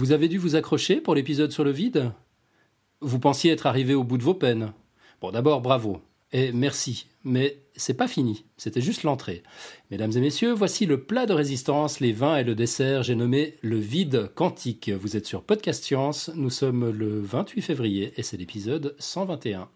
Vous avez dû vous accrocher pour l'épisode sur le vide? Vous pensiez être arrivé au bout de vos peines Bon, d'abord, bravo. Et merci. Mais c'est pas fini. C'était juste l'entrée. Mesdames et messieurs, voici le plat de résistance, les vins et le dessert. J'ai nommé le vide quantique. Vous êtes sur Podcast Science. Nous sommes le 28 février et c'est l'épisode 121.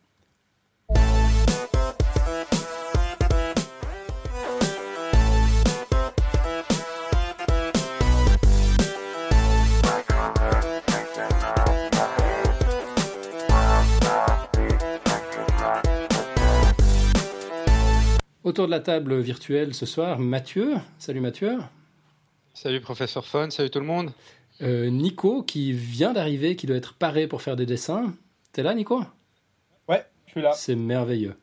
Autour de la table virtuelle ce soir, Mathieu. Salut Mathieu. Salut professeur Fun, salut tout le monde. Euh, Nico qui vient d'arriver, qui doit être paré pour faire des dessins. T'es là Nico? Ouais, je suis là. C'est merveilleux.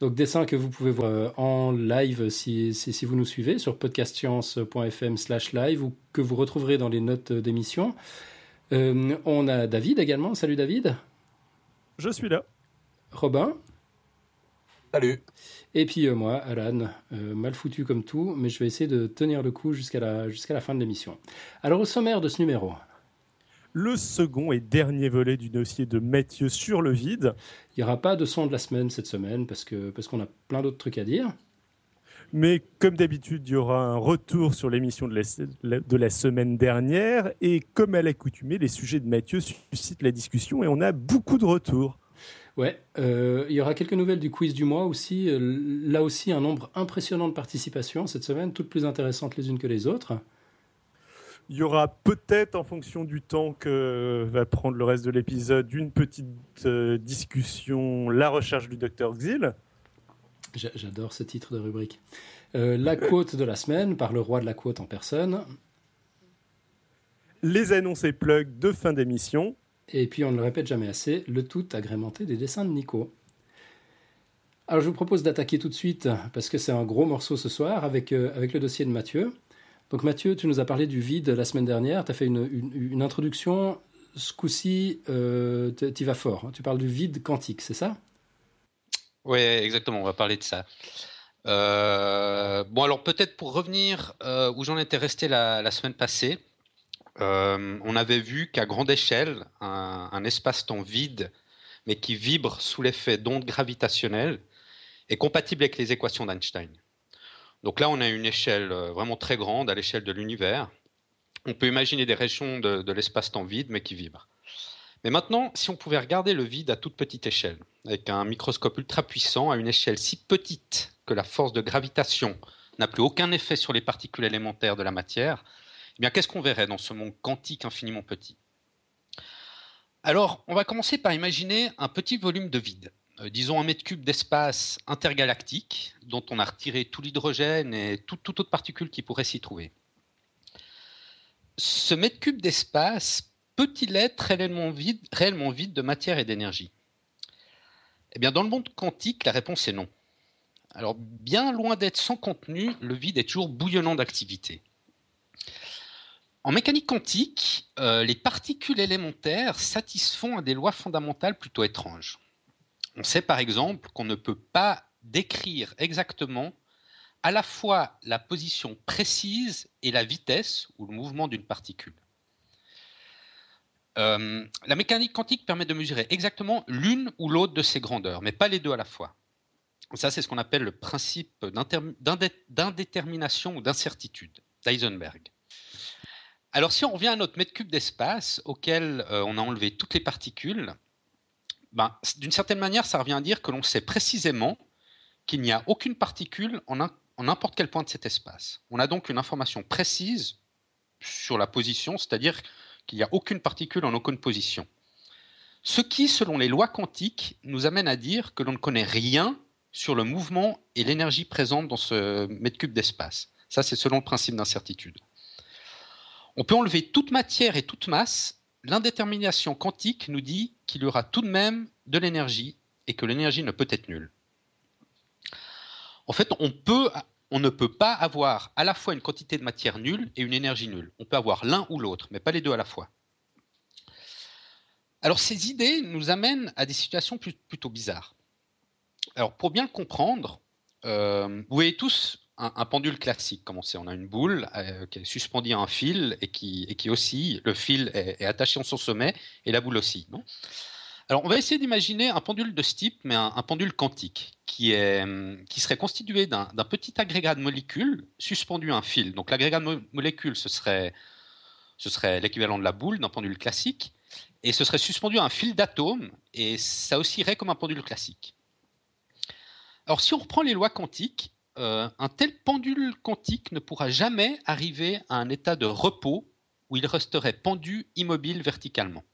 Donc dessins que vous pouvez voir euh, en live si, si, vous nous suivez sur podcastscience.fm slash live ou que vous retrouverez dans les notes d'émission. Euh, on a David également. Salut David. Je suis là. Robin. Salut. Et puis euh, moi, Alan, euh, mal foutu comme tout, mais je vais essayer de tenir le coup jusqu'à la, jusqu'à la fin de l'émission. Alors au sommaire de ce numéro. Le second et dernier volet du dossier de Mathieu sur le vide. Il n'y aura pas de son de la semaine cette semaine parce, que, parce qu'on a plein d'autres trucs à dire. Mais comme d'habitude, il y aura un retour sur l'émission de la, de la semaine dernière. Et comme à l'accoutumée, les sujets de Mathieu suscitent la discussion et on a beaucoup de retours. Ouais, euh, il y aura quelques nouvelles du quiz du mois aussi. Euh, là aussi, un nombre impressionnant de participations cette semaine, toutes plus intéressantes les unes que les autres. Il y aura peut-être, en fonction du temps que va prendre le reste de l'épisode, une petite euh, discussion, la recherche du docteur Xil. J'adore ce titre de rubrique. la quote de la semaine par le roi de la quote en personne. Les annonces et plugs de fin d'émission. Et puis, on ne le répète jamais assez, le tout agrémenté des dessins de Nico. Alors, je vous propose d'attaquer tout de suite, parce que c'est un gros morceau ce soir, avec, euh, avec le dossier de Mathieu. Donc, Mathieu, tu nous as parlé du vide la semaine dernière. Tu as fait une, une, introduction. Ce coup-ci, euh, tu vas fort. Tu parles du vide quantique, c'est ça? Oui, exactement. On va parler de ça. Euh, bon, alors peut-être pour revenir où j'en étais resté la semaine passée, euh, on avait vu qu'à grande échelle, un, espace-temps vide, mais qui vibre sous l'effet d'ondes gravitationnelles, est compatible avec les équations d'Einstein. Donc là, on a une échelle euh, vraiment très grande, à l'échelle de l'univers. On peut imaginer des régions de, l'espace-temps vide, mais qui vibrent. Mais maintenant, si on pouvait regarder le vide à toute petite échelle, avec un microscope ultra puissant, à une échelle si petite que la force de gravitation n'a plus aucun effet sur les particules élémentaires de la matière, eh qu'est-ce qu'on verrait dans ce monde quantique infiniment petit? Alors, on va commencer par imaginer un petit volume de vide, euh, disons un mètre cube d'espace intergalactique, dont on a retiré tout l'hydrogène et toute, toute autre particule qui pourrait s'y trouver. Ce mètre cube d'espace peut-il être réellement vide, réellement vide de matière et d'énergie? Eh bien, dans le monde quantique, la réponse est non. Alors, bien loin d'être sans contenu, le vide est toujours bouillonnant d'activité. En mécanique quantique, euh, les particules élémentaires satisfont à des lois fondamentales plutôt étranges. On sait par exemple qu'on ne peut pas décrire exactement à la fois la position précise et la vitesse ou le mouvement d'une particule. Euh, la mécanique quantique permet de mesurer exactement l'une ou l'autre de ces grandeurs, mais pas les deux à la fois. Ça, c'est ce qu'on appelle le principe d'indétermination ou d'incertitude d'Eisenberg. Alors si on revient à notre mètre cube d'espace auquel euh, on a enlevé toutes les particules, ben, d'une certaine manière, ça revient à dire que l'on sait précisément qu'il n'y a aucune particule en, n'importe quel point de cet espace. On a donc une information précise sur la position, c'est-à-dire qu'il n'y a aucune particule en aucune position. Ce qui, selon les lois quantiques, nous amène à dire que l'on ne connaît rien sur le mouvement et l'énergie présente dans ce mètre cube d'espace. Ça, c'est selon le principe d'incertitude. On peut enlever toute matière et toute masse. L'indétermination quantique nous dit qu'il y aura tout de même de l'énergie et que l'énergie ne peut être nulle. En fait, on, ne peut pas avoir à la fois une quantité de matière nulle et une énergie nulle. On peut avoir l'un ou l'autre, mais pas les deux à la fois. Alors ces idées nous amènent à des situations plutôt bizarres. Alors pour bien comprendre, euh, vous voyez tous un, pendule classique, comme on sait. On a une boule euh, qui est suspendue à un fil et qui, et oscille. Le fil est, attaché en son sommet et la boule aussi. Non? Alors, on va essayer d'imaginer un pendule de ce type, mais un, pendule quantique, qui, est, serait constitué d'un petit agrégat de molécules suspendu à un fil. Donc, l'agrégat de molécules, ce serait, ce serait l'équivalent de la boule d'un pendule classique, et ce serait suspendu à un fil d'atomes, et ça oscillerait comme un pendule classique. Alors, si on reprend les lois quantiques, euh, un tel pendule quantique ne pourra jamais arriver à un état de repos où il resterait pendu immobile verticalement.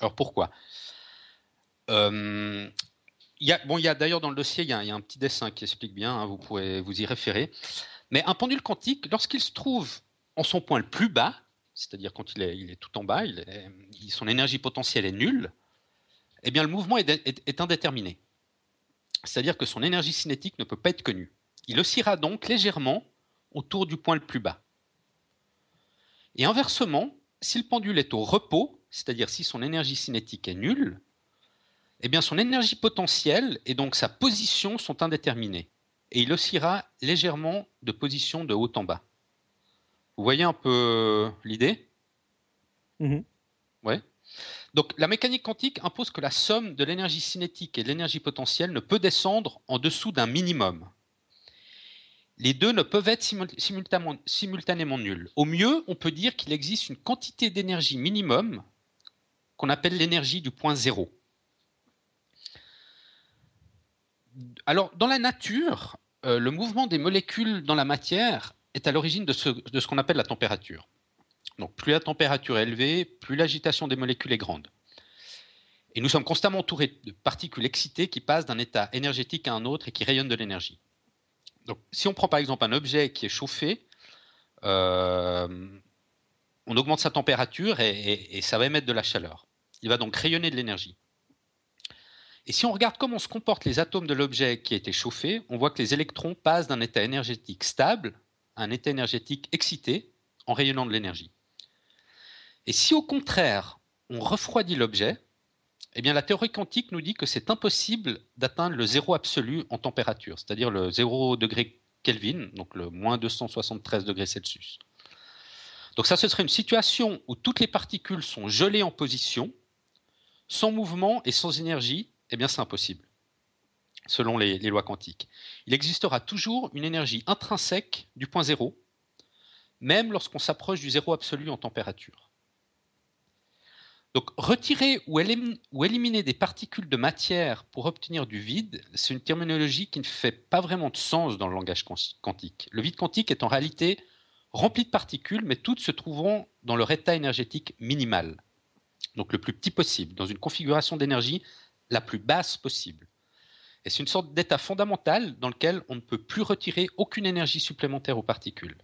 Alors pourquoi? Euh, y y a d'ailleurs dans le dossier, il y, a, un petit dessin qui explique bien, hein, vous pouvez vous y référer. Mais un pendule quantique, lorsqu'il se trouve en son point le plus bas, c'est-à-dire quand il est, tout en bas, son énergie potentielle est nulle, eh bien le mouvement est indéterminé. C'est-à-dire que son énergie cinétique ne peut pas être connue. Il oscillera donc légèrement autour du point le plus bas. Et inversement, si le pendule est au repos, c'est-à-dire si son énergie cinétique est nulle, eh bien son énergie potentielle et donc sa position sont indéterminées. Et il oscillera légèrement de position de haut en bas. Vous voyez un peu l'idée? Mm-hmm. Ouais. Donc la mécanique quantique impose que la somme de l'énergie cinétique et de l'énergie potentielle ne peut descendre en dessous d'un minimum. Les deux ne peuvent être simultanément, nuls. Au mieux, on peut dire qu'il existe une quantité d'énergie minimum qu'on appelle l'énergie du point zéro. Alors, dans la nature, euh, le mouvement des molécules dans la matière est à l'origine de ce, qu'on appelle la température. Donc, plus la température est élevée, plus l'agitation des molécules est grande. Et nous sommes constamment entourés de particules excitées qui passent d'un état énergétique à un autre et qui rayonnent de l'énergie. Si on prend par exemple un objet qui est chauffé, euh, on augmente sa température et, ça va émettre de la chaleur. Il va donc rayonner de l'énergie. Et si on regarde comment se comportent les atomes de l'objet qui a été chauffé, on voit que les électrons passent d'un état énergétique stable à un état énergétique excité en rayonnant de l'énergie. Et si au contraire, on refroidit l'objet, eh la théorie quantique nous dit que c'est impossible d'atteindre le zéro absolu en température, c'est-à-dire le 0 degré Kelvin, donc le moins 273 degrés Celsius. Donc ça, ce serait une situation où toutes les particules sont gelées en position, sans mouvement et sans énergie, eh bien c'est impossible, selon les, lois quantiques. Il existera toujours une énergie intrinsèque du point zéro, même lorsqu'on s'approche du zéro absolu en température. Donc retirer ou, éliminer des particules de matière pour obtenir du vide, c'est une terminologie qui ne fait pas vraiment de sens dans le langage quantique. Le vide quantique est en réalité rempli de particules, mais toutes se trouvant dans leur état énergétique minimal, donc le plus petit possible, dans une configuration d'énergie la plus basse possible. Et c'est une sorte d'état fondamental dans lequel on ne peut plus retirer aucune énergie supplémentaire aux particules.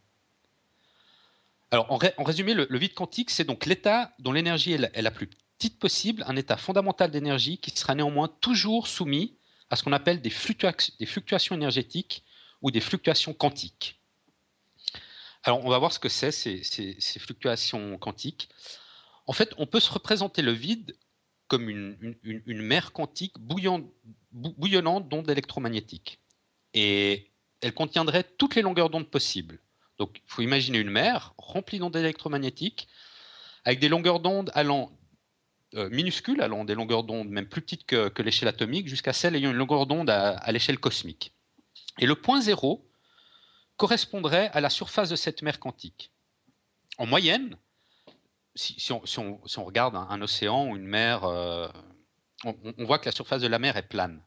En, résumé, le, vide quantique, c'est donc l'état dont l'énergie est, la plus petite possible, un état fondamental d'énergie qui sera néanmoins toujours soumis à ce qu'on appelle des, fluctuations énergétiques ou des fluctuations quantiques. Alors, on va voir ce que c'est, ces, ces, fluctuations quantiques. En fait, on peut se représenter le vide comme une, mer quantique bouillonnante d'ondes électromagnétiques. Et elle contiendrait toutes les longueurs d'onde possibles. Donc il faut imaginer une mer remplie d'ondes électromagnétiques, avec des longueurs d'onde allant euh, minuscules, allant des longueurs d'onde même plus petites que, l'échelle atomique, jusqu'à celles ayant une longueur d'onde à l'échelle cosmique. Et le point zéro correspondrait à la surface de cette mer quantique. En moyenne, si, on, regarde un, océan ou une mer, euh, on, voit que la surface de la mer est plane.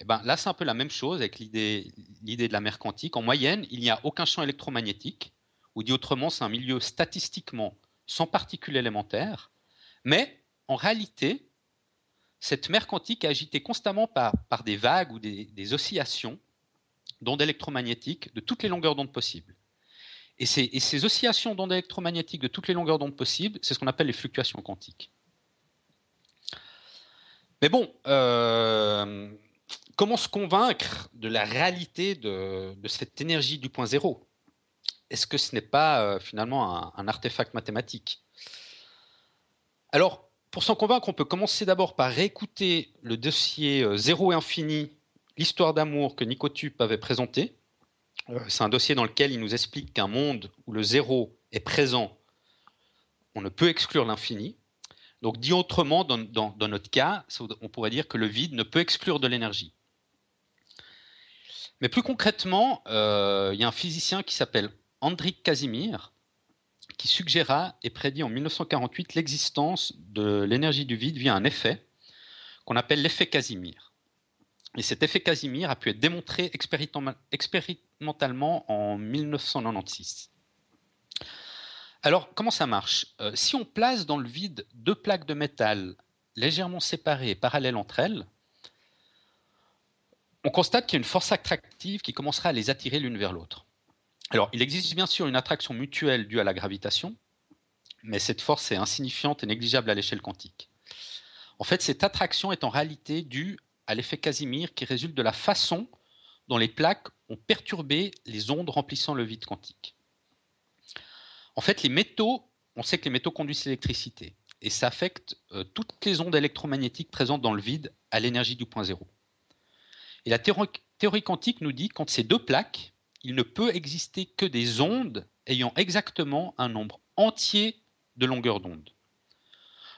Eh ben, là, c'est un peu la même chose avec l'idée de la mer quantique. En moyenne, il n'y a aucun champ électromagnétique, ou dit autrement, c'est un milieu statistiquement sans particules élémentaires, mais en réalité, cette mer quantique est agitée constamment par, des vagues ou des, des oscillations d'ondes électromagnétiques de toutes les longueurs d'onde possibles. Et ces, oscillations d'ondes électromagnétiques de toutes les longueurs d'onde possibles, c'est ce qu'on appelle les fluctuations quantiques. Mais bon, euh, comment se convaincre de la réalité de, cette énergie du point zéro? Est-ce que ce n'est pas euh, finalement un, artefact mathématique? Alors, pour s'en convaincre, on peut commencer d'abord par réécouter le dossier euh, Zéro et Infini, l'histoire d'amour que Nicotube avait présenté Euh, c'est un dossier dans lequel il nous explique qu'un monde où le zéro est présent, on ne peut exclure l'infini. Donc, dit autrement, dans, notre cas, on pourrait dire que le vide ne peut exclure de l'énergie. Mais plus concrètement, euh, il y a un physicien qui s'appelle Andrik Casimir qui suggéra et prédit en 1948 l'existence de l'énergie du vide via un effet qu'on appelle l'effet Casimir. Et cet effet Casimir a pu être démontré expérimentalement en 1996. Alors, comment ça marche? Euh, Si on place dans le vide deux plaques de métal légèrement séparées et parallèles entre elles, on constate qu'il y a une force attractive qui commencera à les attirer l'une vers l'autre. Alors, il existe bien sûr une attraction mutuelle due à la gravitation, mais cette force est insignifiante et négligeable à l'échelle quantique. En fait, cette attraction est en réalité due à l'effet Casimir qui résulte de la façon dont les plaques ont perturbé les ondes remplissant le vide quantique. En fait, les métaux, on sait que les métaux conduisent l'électricité, et ça affecte euh, toutes les ondes électromagnétiques présentes dans le vide à l'énergie du point zéro. Et la théorie, quantique nous dit qu'entre ces deux plaques, il ne peut exister que des ondes ayant exactement un nombre entier de longueurs d'onde.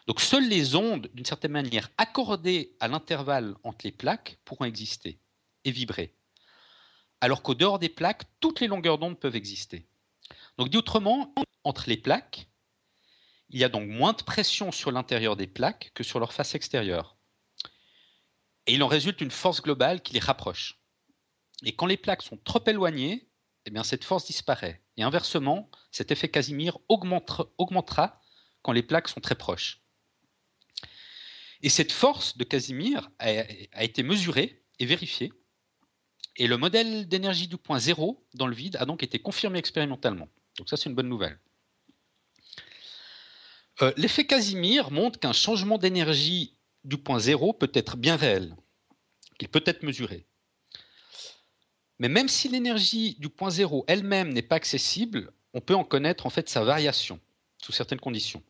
Donc seules les ondes, d'une certaine manière, accordées à l'intervalle entre les plaques pourront exister et vibrer. Alors qu'au dehors des plaques, toutes les longueurs d'onde peuvent exister. Donc dit autrement, entre les plaques, il y a donc moins de pression sur l'intérieur des plaques que sur leur face extérieure. Et il en résulte une force globale qui les rapproche. Et quand les plaques sont trop éloignées, eh cette force disparaît. Et inversement, cet effet Casimir augmentera quand les plaques sont très proches. Et cette force de Casimir a, a été mesurée et vérifiée. Et le modèle d'énergie du point zéro dans le vide a donc été confirmé expérimentalement. Donc ça, c'est une bonne nouvelle. Euh, l'effet Casimir montre qu'un changement d'énergie du point zéro peut être bien réel, qu'il peut être mesuré. Mais même si l'énergie du point zéro elle-même n'est pas accessible, on peut en connaître en fait sa variation sous certaines conditions.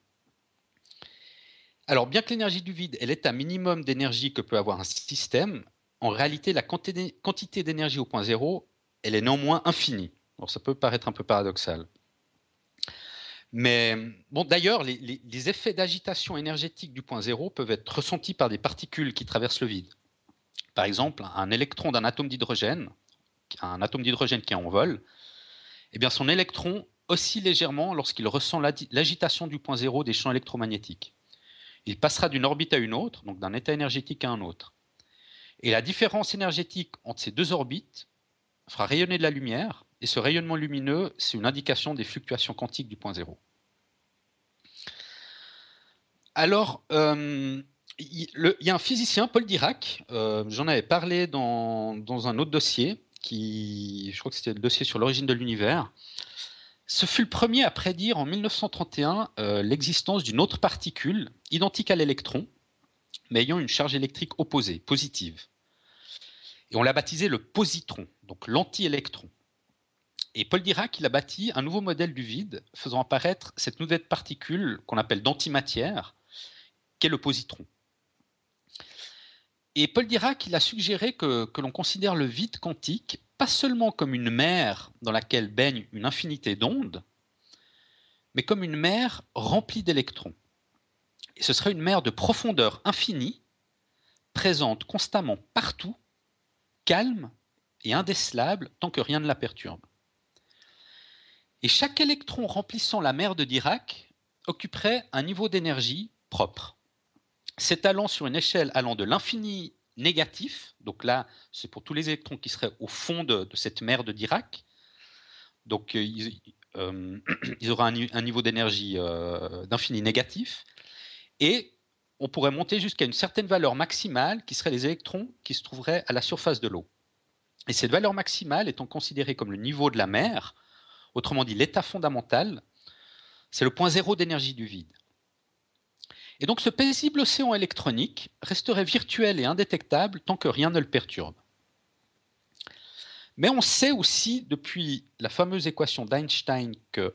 Alors, bien que l'énergie du vide est l'état minimum d'énergie que peut avoir un système, en réalité, la quantité d'énergie au point zéro, elle est néanmoins infinie. Alors, ça peut paraître un peu paradoxal. Mais bon, d'ailleurs, les, effets d'agitation énergétique du point zéro peuvent être ressentis par des particules qui traversent le vide. Par exemple, un électron d'un atome d'hydrogène, un atome d'hydrogène qui est en vol, eh bien son électron oscille légèrement lorsqu'il ressent l'agitation du point zéro des champs électromagnétiques. Il passera d'une orbite à une autre, donc d'un état énergétique à un autre. Et la différence énergétique entre ces deux orbites fera rayonner de la lumière, et ce rayonnement lumineux, c'est une indication des fluctuations quantiques du point zéro. Alors, euh, il, y a un physicien, Paul Dirac, euh, j'en avais parlé dans, un autre dossier, qui, je crois que c'était le dossier sur l'origine de l'univers. Ce fut le premier à prédire en 1931 euh, l'existence d'une autre particule identique à l'électron, mais ayant une charge électrique opposée, positive. Et on l'a baptisé le positron, donc l'anti-électron. Et Paul Dirac, il a bâti un nouveau modèle du vide, faisant apparaître cette nouvelle particule qu'on appelle d'antimatière, qu'est le positron. Et Paul Dirac, il a suggéré que, l'on considère le vide quantique pas seulement comme une mer dans laquelle baigne une infinité d'ondes, mais comme une mer remplie d'électrons. Et ce serait une mer de profondeur infinie, présente constamment partout, calme et indécelable tant que rien ne la perturbe. Et chaque électron remplissant la mer de Dirac occuperait un niveau d'énergie propre s'étalant sur une échelle allant de l'infini négatif, donc là c'est pour tous les électrons qui seraient au fond de, cette mer de Dirac, donc euh, ils, euh, auraient un, niveau d'énergie euh, d'infini négatif, et on pourrait monter jusqu'à une certaine valeur maximale qui serait les électrons qui se trouveraient à la surface de l'eau. Et cette valeur maximale étant considérée comme le niveau de la mer, autrement dit l'état fondamental, c'est le point zéro d'énergie du vide. Et donc ce paisible océan électronique resterait virtuel et indétectable tant que rien ne le perturbe. Mais on sait aussi depuis la fameuse équation d'Einstein que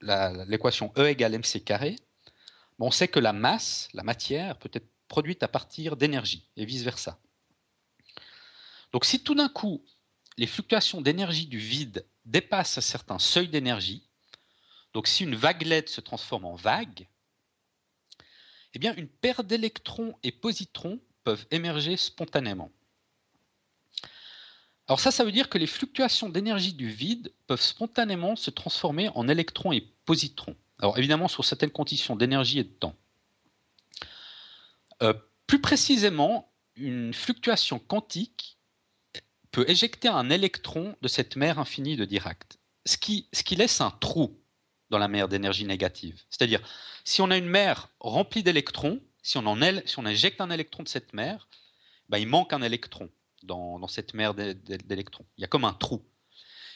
l'équation E égale mc on sait que la masse, la matière, peut être produite à partir d'énergie et vice-versa. Donc si tout d'un coup les fluctuations d'énergie du vide dépassent un certain seuil d'énergie, donc si une vaguelette se transforme en vague, eh bien une paire d'électrons et positrons peuvent émerger spontanément. Alors ça, ça veut dire que les fluctuations d'énergie du vide peuvent spontanément se transformer en électrons et positrons. Alors évidemment, sur certaines conditions d'énergie et de temps. Euh, plus précisément, une fluctuation quantique peut éjecter un électron de cette mer infinie de Dirac, ce qui, laisse un trou dans la mer d'énergie négative. C'est-à-dire, si on a une mer remplie d'électrons, si, on si on injecte un électron de cette mer, ben, il manque un électron dans, cette mer d'électrons. Il y a comme un trou.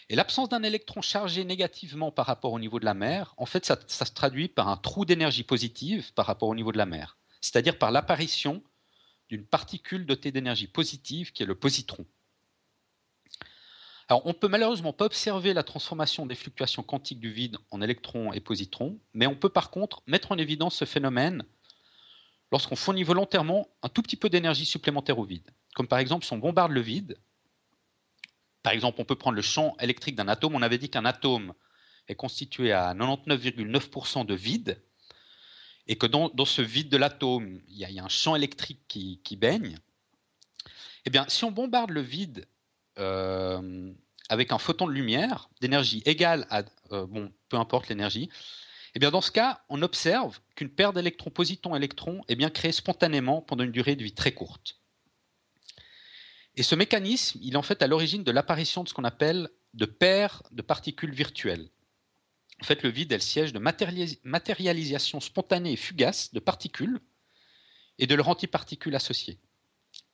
Et l'absence d'un électron chargé négativement par rapport au niveau de la mer, en fait, ça se traduit par un trou d'énergie positive par rapport au niveau de la mer. C'est-à-dire par l'apparition d'une particule dotée d'énergie positive qui est le positron. Alors, on peut malheureusement pas observer la transformation des fluctuations quantiques du vide en électrons et positrons, mais on peut par contre mettre en évidence ce phénomène lorsqu'on fournit volontairement un tout petit peu d'énergie supplémentaire au vide. Comme par exemple si on bombarde le vide. Par exemple, on peut prendre le champ électrique d'un atome. On avait dit qu'un atome est constitué à 99,9% de vide, et que dans, ce vide de l'atome, il, y, a un champ électrique qui, baigne. Eh bien, si on bombarde le vide euh, avec un photon de lumière d'énergie égale à, euh, bon, peu importe l'énergie, eh bien dans ce cas, on observe qu'une paire d'électrons positons-électrons est bien créée spontanément pendant une durée de vie très courte. Et ce mécanisme, il est en fait à l'origine de l'apparition de ce qu'on appelle de paires de particules virtuelles. En fait, le vide est le siège de matérialisation spontanée et fugace de particules et de leurs antiparticules associées,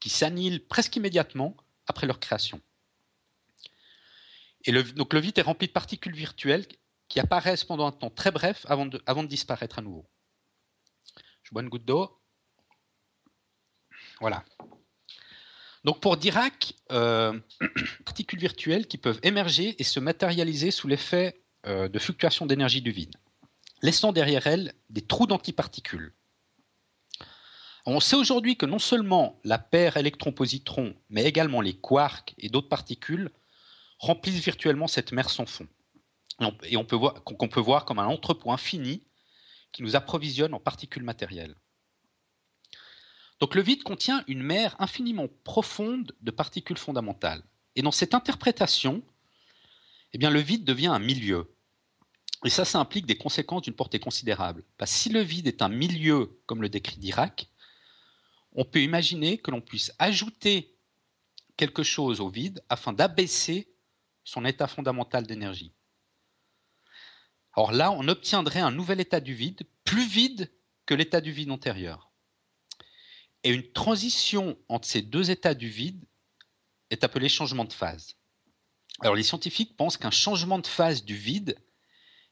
qui s'annihilent presque immédiatement après leur création. Le, donc le vide est rempli de particules virtuelles qui apparaissent pendant un temps très bref avant de, avant de disparaître à nouveau. Je bois une goutte d'eau. Voilà. Donc pour Dirac, euh, particules virtuelles qui peuvent émerger et se matérialiser sous l'effet euh, de fluctuations d'énergie du vide, laissant derrière elles des trous d'antiparticules. On sait aujourd'hui que non seulement la paire électron-positron, mais également les quarks et d'autres particules remplissent virtuellement cette mer sans fond. Et on peut voir, qu'on peut voir comme un entrepôt infini qui nous approvisionne en particules matérielles. Donc le vide contient une mer infiniment profonde de particules fondamentales. Et dans cette interprétation, eh bien, le vide devient un milieu. Et ça, ça implique des conséquences d'une portée considérable. Parce que si le vide est un milieu, comme le décrit Dirac, on peut imaginer que l'on puisse ajouter quelque chose au vide afin d'abaisser son état fondamental d'énergie. Alors là, on obtiendrait un nouvel état du vide, plus vide que l'état du vide antérieur. Et une transition entre ces deux états du vide est appelée changement de phase. Alors les scientifiques pensent qu'un changement de phase du vide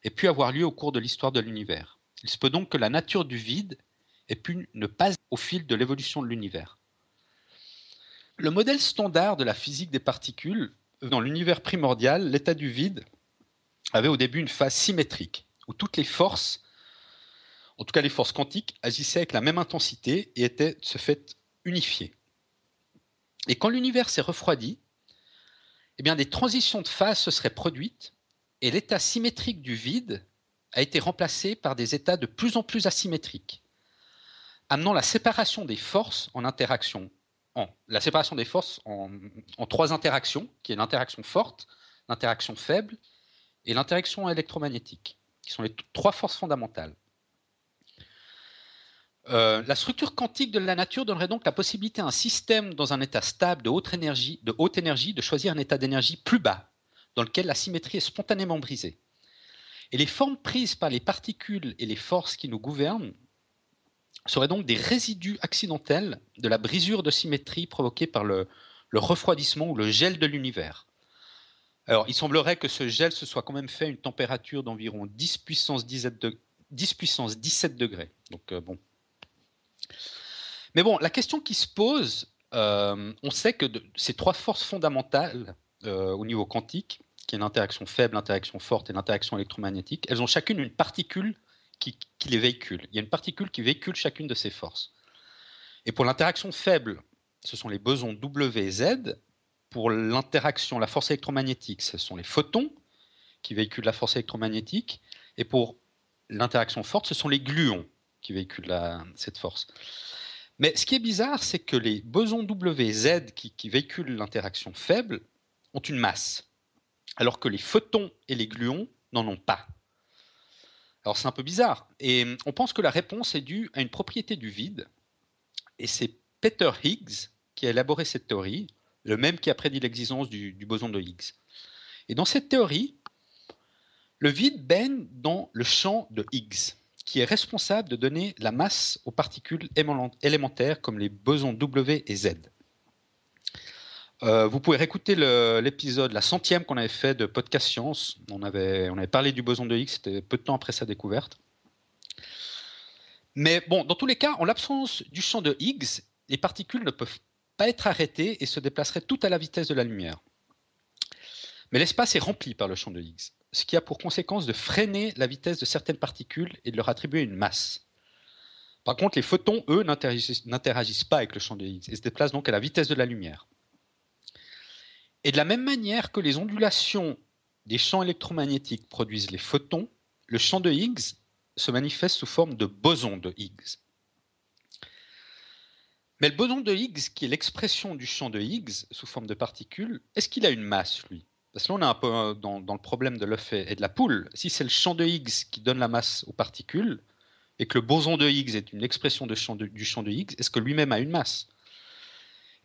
ait pu avoir lieu au cours de l'histoire de l'univers. Il se peut donc que la nature du vide ait pu ne pas au fil de l'évolution de l'univers. Le modèle standard de la physique des particules dans l'univers primordial, l'état du vide avait au début une phase symétrique, où toutes les forces, en tout cas les forces quantiques, agissaient avec la même intensité et étaient de ce fait unifiées. Et quand l'univers s'est refroidi, eh des transitions de phase se seraient produites et l'état symétrique du vide a été remplacé par des états de plus en plus asymétriques, amenant la séparation des forces en interaction la séparation des forces en, trois interactions, qui est l'interaction forte, l'interaction faible et l'interaction électromagnétique, qui sont les trois forces fondamentales. Euh, la structure quantique de la nature donnerait donc la possibilité à un système dans un état stable de, haute énergie, de choisir un état d'énergie plus bas, dans lequel la symétrie est spontanément brisée. Et les formes prises par les particules et les forces qui nous gouvernent seraient donc des résidus accidentels de la brisure de symétrie provoquée par le, refroidissement ou le gel de l'univers. Alors, il semblerait que ce gel se soit quand même fait à une température d'environ 10 puissance 17, degrés. Donc, euh, bon. Mais bon, la question qui se pose, euh, on sait que ces trois forces fondamentales euh, au niveau quantique, qui est l'interaction faible, l'interaction forte et l'interaction électromagnétique, elles ont chacune une particule qui, les véhicule. Il y a une particule qui véhicule chacune de ces forces. Et pour l'interaction faible, ce sont les bosons W et Z. pour l'interaction, la force électromagnétique, ce sont les photons qui véhiculent la force électromagnétique. Et pour l'interaction forte, ce sont les gluons qui véhiculent cette force. Mais ce qui est bizarre, c'est que les bosons WZ qui, qui véhiculent l'interaction faible ont une masse, alors que les photons et les gluons n'en ont pas. Alors c'est un peu bizarre. Et on pense que la réponse est due à une propriété du vide. Et c'est Peter Higgs qui a élaboré cette théorie, le même qui a prédit l'existence du, du, boson de Higgs. Et dans cette théorie, le vide baigne dans le champ de Higgs, qui est responsable de donner la masse aux particules élémentaires comme les bosons W et Z. Euh, vous pouvez réécouter l'épisode, la centième qu'on avait fait de Podcast Science. On avait, on avait parlé du boson de Higgs, c'était peu de temps après sa découverte. Mais bon, dans tous les cas, en l'absence du champ de Higgs, les particules ne peuvent pas être arrêtées et se déplaceraient toutes à la vitesse de la lumière. Mais l'espace est rempli par le champ de Higgs, ce qui a pour conséquence de freiner la vitesse de certaines particules et de leur attribuer une masse. Par contre, les photons, eux, n'interagissent pas avec le champ de Higgs et se déplacent donc à la vitesse de la lumière. Et de la même manière que les ondulations des champs électromagnétiques produisent les photons, le champ de Higgs se manifeste sous forme de boson de Higgs. Mais le boson de Higgs, qui est l'expression du champ de Higgs sous forme de particules, est-ce qu'il a une masse, lui? Parce que là, on est un peu dans, le problème de l'œuf et de la poule. Si c'est le champ de Higgs qui donne la masse aux particules, et que le boson de Higgs est une expression du champ de Higgs, est-ce que lui-même a une masse?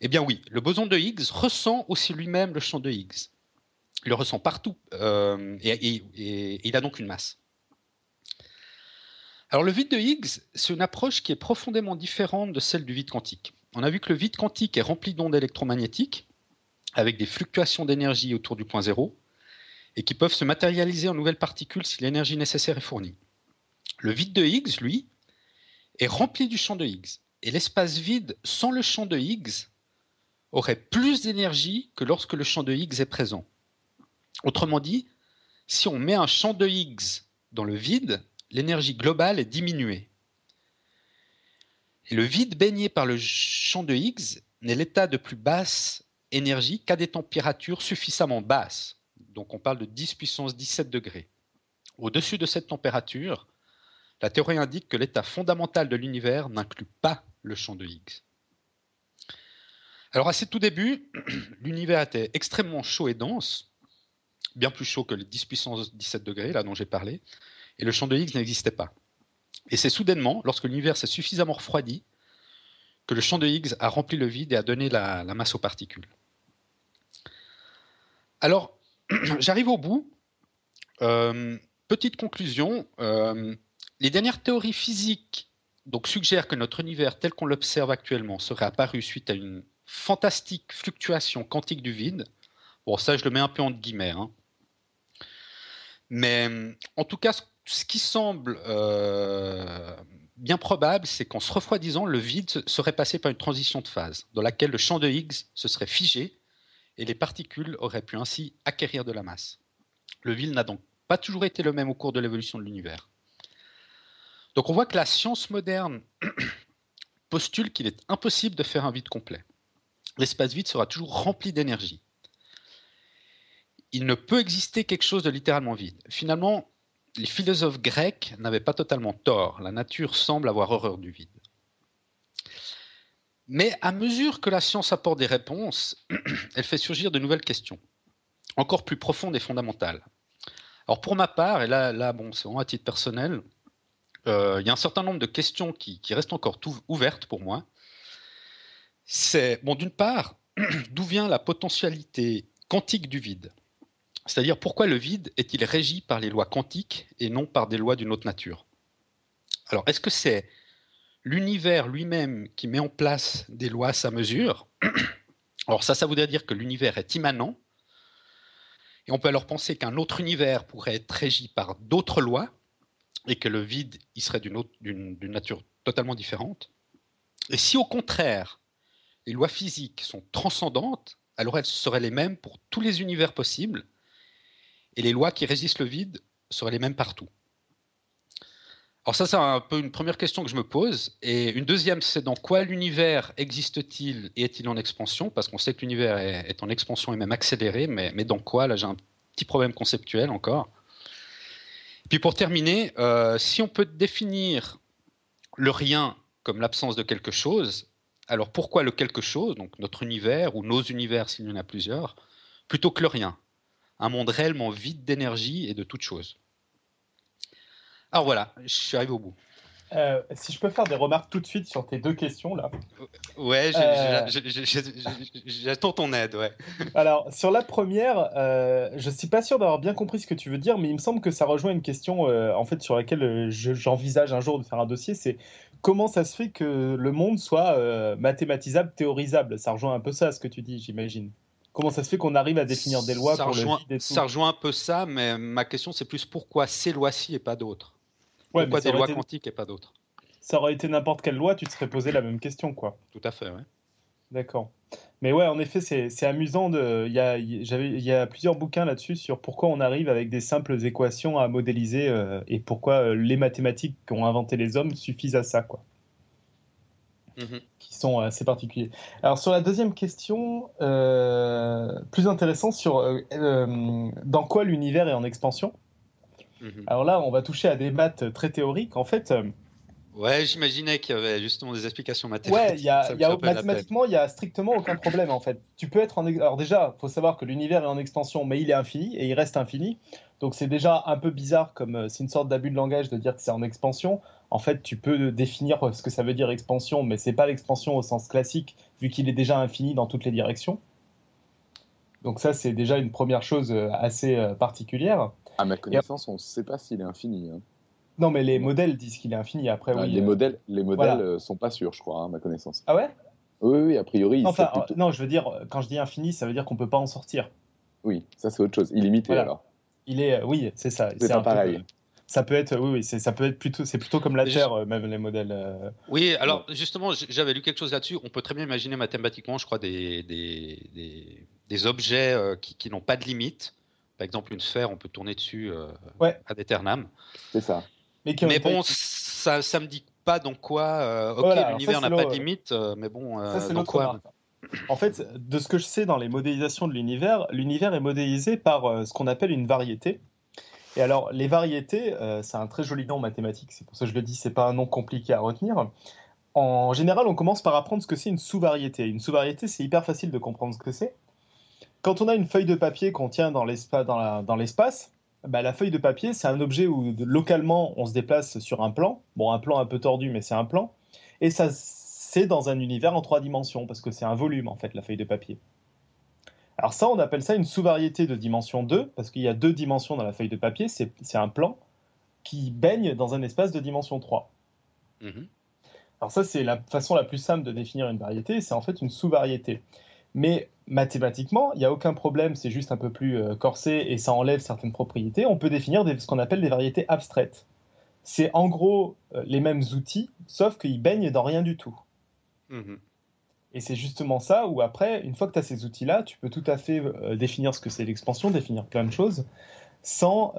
Eh bien oui, le boson de Higgs ressent aussi lui-même le champ de Higgs. Il le ressent partout euh, et, il a donc une masse. Alors le vide de Higgs, c'est une approche qui est profondément différente de celle du vide quantique. On a vu que le vide quantique est rempli d'ondes électromagnétiques avec des fluctuations d'énergie autour du point zéro et qui peuvent se matérialiser en nouvelles particules si l'énergie nécessaire est fournie. Le vide de Higgs, lui, est rempli du champ de Higgs. Et l'espace vide sans le champ de Higgs aurait plus d'énergie que lorsque le champ de Higgs est présent. Autrement dit, si on met un champ de Higgs dans le vide, l'énergie globale est diminuée. Et le vide baigné par le champ de Higgs n'est l'état de plus basse énergie qu'à des températures suffisamment basses. Donc on parle de 10 puissance 17 degrés. Au-dessus de cette température, la théorie indique que l'état fondamental de l'univers n'inclut pas le champ de Higgs. Alors à ses tout débuts, l'univers était extrêmement chaud et dense, bien plus chaud que les 10 puissance 17 degrés, là dont j'ai parlé, et le champ de Higgs n'existait pas. Et c'est soudainement, lorsque l'univers s'est suffisamment refroidi, que le champ de Higgs a rempli le vide et a donné la, masse aux particules. Alors, j'arrive au bout. Euh, petite conclusion, euh, les dernières théories physiques donc, suggèrent que notre univers tel qu'on l'observe actuellement serait apparu suite à une fantastique fluctuation quantique du vide. Bon, ça, je le mets un peu entre guillemets. Hein. Mais en tout cas, ce qui semble euh, bien probable, c'est qu'en se refroidissant, le vide serait passé par une transition de phase, dans laquelle le champ de Higgs se serait figé et les particules auraient pu ainsi acquérir de la masse. Le vide n'a donc pas toujours été le même au cours de l'évolution de l'univers. Donc on voit que la science moderne postule qu'il est impossible de faire un vide complet l'espace vide sera toujours rempli d'énergie. Il ne peut exister quelque chose de littéralement vide. Finalement, les philosophes grecs n'avaient pas totalement tort. La nature semble avoir horreur du vide. Mais à mesure que la science apporte des réponses, elle fait surgir de nouvelles questions, encore plus profondes et fondamentales. Alors pour ma part, et là, bon, c'est vraiment à titre personnel, euh, il y a un certain nombre de questions qui restent encore ouvertes pour moi c'est, bon, d'une part, d'où vient la potentialité quantique du vide? C'est-à-dire pourquoi le vide est-il régi par les lois quantiques et non par des lois d'une autre nature? Alors, est-ce que c'est l'univers lui-même qui met en place des lois à sa mesure? Alors ça, ça voudrait dire que l'univers est immanent, et on peut alors penser qu'un autre univers pourrait être régi par d'autres lois, et que le vide il serait d'une nature totalement différente. Et si au contraire, les lois physiques sont transcendantes, alors elles seraient les mêmes pour tous les univers possibles, et les lois qui résistent le vide seraient les mêmes partout. Alors ça, c'est un peu une première question que je me pose. Et une deuxième, c'est dans quoi l'univers existe-t-il et est-il en expansion? Parce qu'on sait que l'univers est, en expansion et même accéléré, mais, dans quoi? Là, j'ai un petit problème conceptuel encore. Puis pour terminer, euh, si on peut définir le rien comme l'absence de quelque chose, alors pourquoi le quelque chose, donc notre univers ou nos univers s'il y en a plusieurs, plutôt que le rien? Un monde réellement vide d'énergie et de toute chose. Alors voilà, je suis arrivé au bout. Euh, si je peux faire des remarques tout de suite sur tes deux questions là. Ouais, j'attends ton aide, ouais. Alors, sur la première, euh, je suis pas sûr d'avoir bien compris ce que tu veux dire, mais il me semble que ça rejoint une question euh, en fait sur laquelle euh, j'envisage un jour de faire un dossier, c'est comment ça se fait que le monde soit mathématisable, théorisable? Ça rejoint un peu ça, ce que tu dis, j'imagine. Comment ça se fait qu'on arrive à définir des lois pour rejoint, le Ça rejoint un peu ça, mais ma question c'est plus pourquoi ces lois-ci et pas d'autres? Pourquoi des lois quantiques et pas d'autres? Ça aurait été n'importe quelle loi, tu te serais posé la même question, quoi. Tout à fait, oui. D'accord. Mais ouais, en effet, c'est amusant. De... Il, y a, il y a plusieurs bouquins là-dessus sur pourquoi on arrive avec des simples équations à modéliser euh, et pourquoi euh, les mathématiques qu'ont inventé les hommes suffisent à ça, quoi. Mhm. Qui sont assez particuliers. Alors sur la deuxième question, euh, plus intéressant sur dans quoi l'univers est en expansion. Mhm. Alors là, on va toucher à des maths très théoriques. En fait. Euh, ouais, j'imaginais qu'il y avait justement des explications mathématiques. Ouais, y a, y a mathématiquement, il y a strictement aucun problème en fait. Tu peux être en. Alors déjà, faut savoir que l'univers est en expansion, mais il est infini et il reste infini. Donc c'est déjà un peu bizarre comme euh, c'est une sorte d'abus de langage de dire que c'est en expansion. En fait, tu peux définir ce que ça veut dire expansion, mais c'est pas l'expansion au sens classique vu qu'il est déjà infini dans toutes les directions. Donc ça, c'est déjà une première chose euh, assez particulière. À ma connaissance, on ne sait pas s'il est infini. Hein. Non, mais les modèles disent qu'il est infini. Après, oui. Les euh, modèles, les modèles euh, sont pas sûrs, je crois, hein, à ma connaissance. Ah ouais? Oui, oui, a priori. Enfin, non, je veux dire, quand je dis infini, ça veut dire qu'on peut pas en sortir. Oui, ça c'est autre chose. Illimité alors. Il est, oui, c'est ça. C'est pas pareil. ça peut être, oui, oui, ça peut être plutôt, c'est plutôt comme la Terre, même les modèles. Euh, oui, alors justement, j'avais lu quelque chose là-dessus. On peut très bien imaginer mathématiquement, je crois, des, des, des, objets qui, qui n'ont pas de limite par exemple, une sphère, on peut tourner dessus euh, à d'éternam. C'est ça. Mais, bon, ça ne me dit pas dans quoi. Euh, ok, l'univers n'a pas de limite, euh, mais bon, dans quoi En fait, de ce que je sais dans les modélisations de l'univers, l'univers est modélisé par ce qu'on appelle une variété. Et alors, les variétés, c'est un très joli nom mathématique, c'est pour ça que je le dis, c'est pas un nom compliqué à retenir. En général, on commence par apprendre ce que c'est une sous-variété. Une sous-variété, c'est hyper facile de comprendre ce que c'est quand on a une feuille de papier qu'on tient dans l'espace, bah, la feuille de papier, c'est un objet où localement on se déplace sur un plan. Bon, un plan un peu tordu, mais c'est un plan. Et ça, c'est dans un univers en trois dimensions, parce que c'est un volume en fait, la feuille de papier. Alors ça, on appelle ça une sous-variété de dimension 2, parce qu'il y a deux dimensions dans la feuille de papier, c'est un plan qui baigne dans un espace de dimension 3. Mm-hmm. Alors ça, c'est la façon la plus simple de définir une variété, c'est en fait une sous-variété. Mais mathématiquement, il n'y a aucun problème, c'est juste un peu plus euh, corsé et ça enlève certaines propriétés. On peut définir ce qu'on appelle des variétés abstraites. C'est en gros euh, les mêmes outils, sauf qu'ils baignent dans rien du tout. Mhm. Et c'est justement ça où après, une fois que tu as ces outils-là, tu peux tout à fait euh, définir ce que c'est l'expansion, définir plein de choses, sans,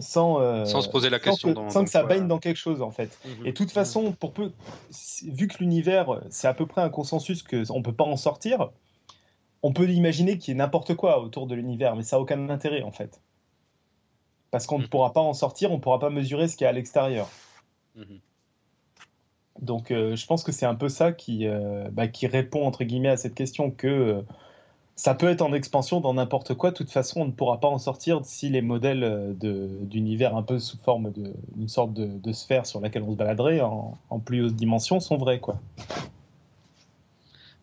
sans, euh, sans se poser la question. Que, sans que ça baigne dans quelque chose, en fait. Mhm. Et de toute façon, pour peu, vu que l'univers, c'est à peu près un consensus qu'on ne peut pas en sortir, on peut imaginer qu'il y ait n'importe quoi autour de l'univers, mais ça n'a aucun intérêt, en fait. Parce qu'on ne mhm. pourra pas en sortir, on ne pourra pas mesurer ce qu'il y a à l'extérieur. Mhm. Donc, euh, je pense que c'est un peu ça qui, euh, bah, qui répond, entre guillemets, à cette question que ça peut être en expansion dans n'importe quoi. De toute façon, on ne pourra pas en sortir si les modèles euh, d'univers un peu sous forme d'une sorte de, sphère sur laquelle on se baladerait en, plus haute dimension sont vrais. Quoi.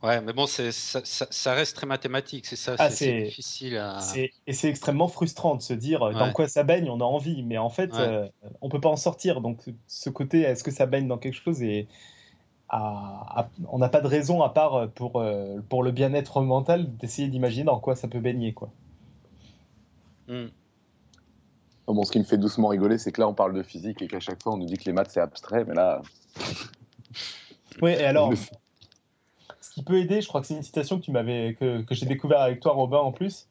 Ouais, mais bon, ça, ça, reste très mathématique, c'est ça, ah, c'est difficile à... Et c'est extrêmement frustrant de se dire euh, dans quoi ça baigne, on a envie, mais en fait, on euh, on peut pas en sortir. Donc, ce côté, est-ce que ça baigne dans quelque chose on n'a pas de raison à part euh, pour, euh, pour le bien-être mental d'essayer d'imaginer dans quoi ça peut baigner. Quoi. Hmm. Bon, ce qui me fait doucement rigoler, c'est que là, on parle de physique et qu'à chaque fois, on nous dit que les maths, c'est abstrait, mais là... Oui, et alors, ce qui peut aider, je crois que c'est une citation que, tu m'avais, que, que j'ai découvert avec toi, Robin, en plus,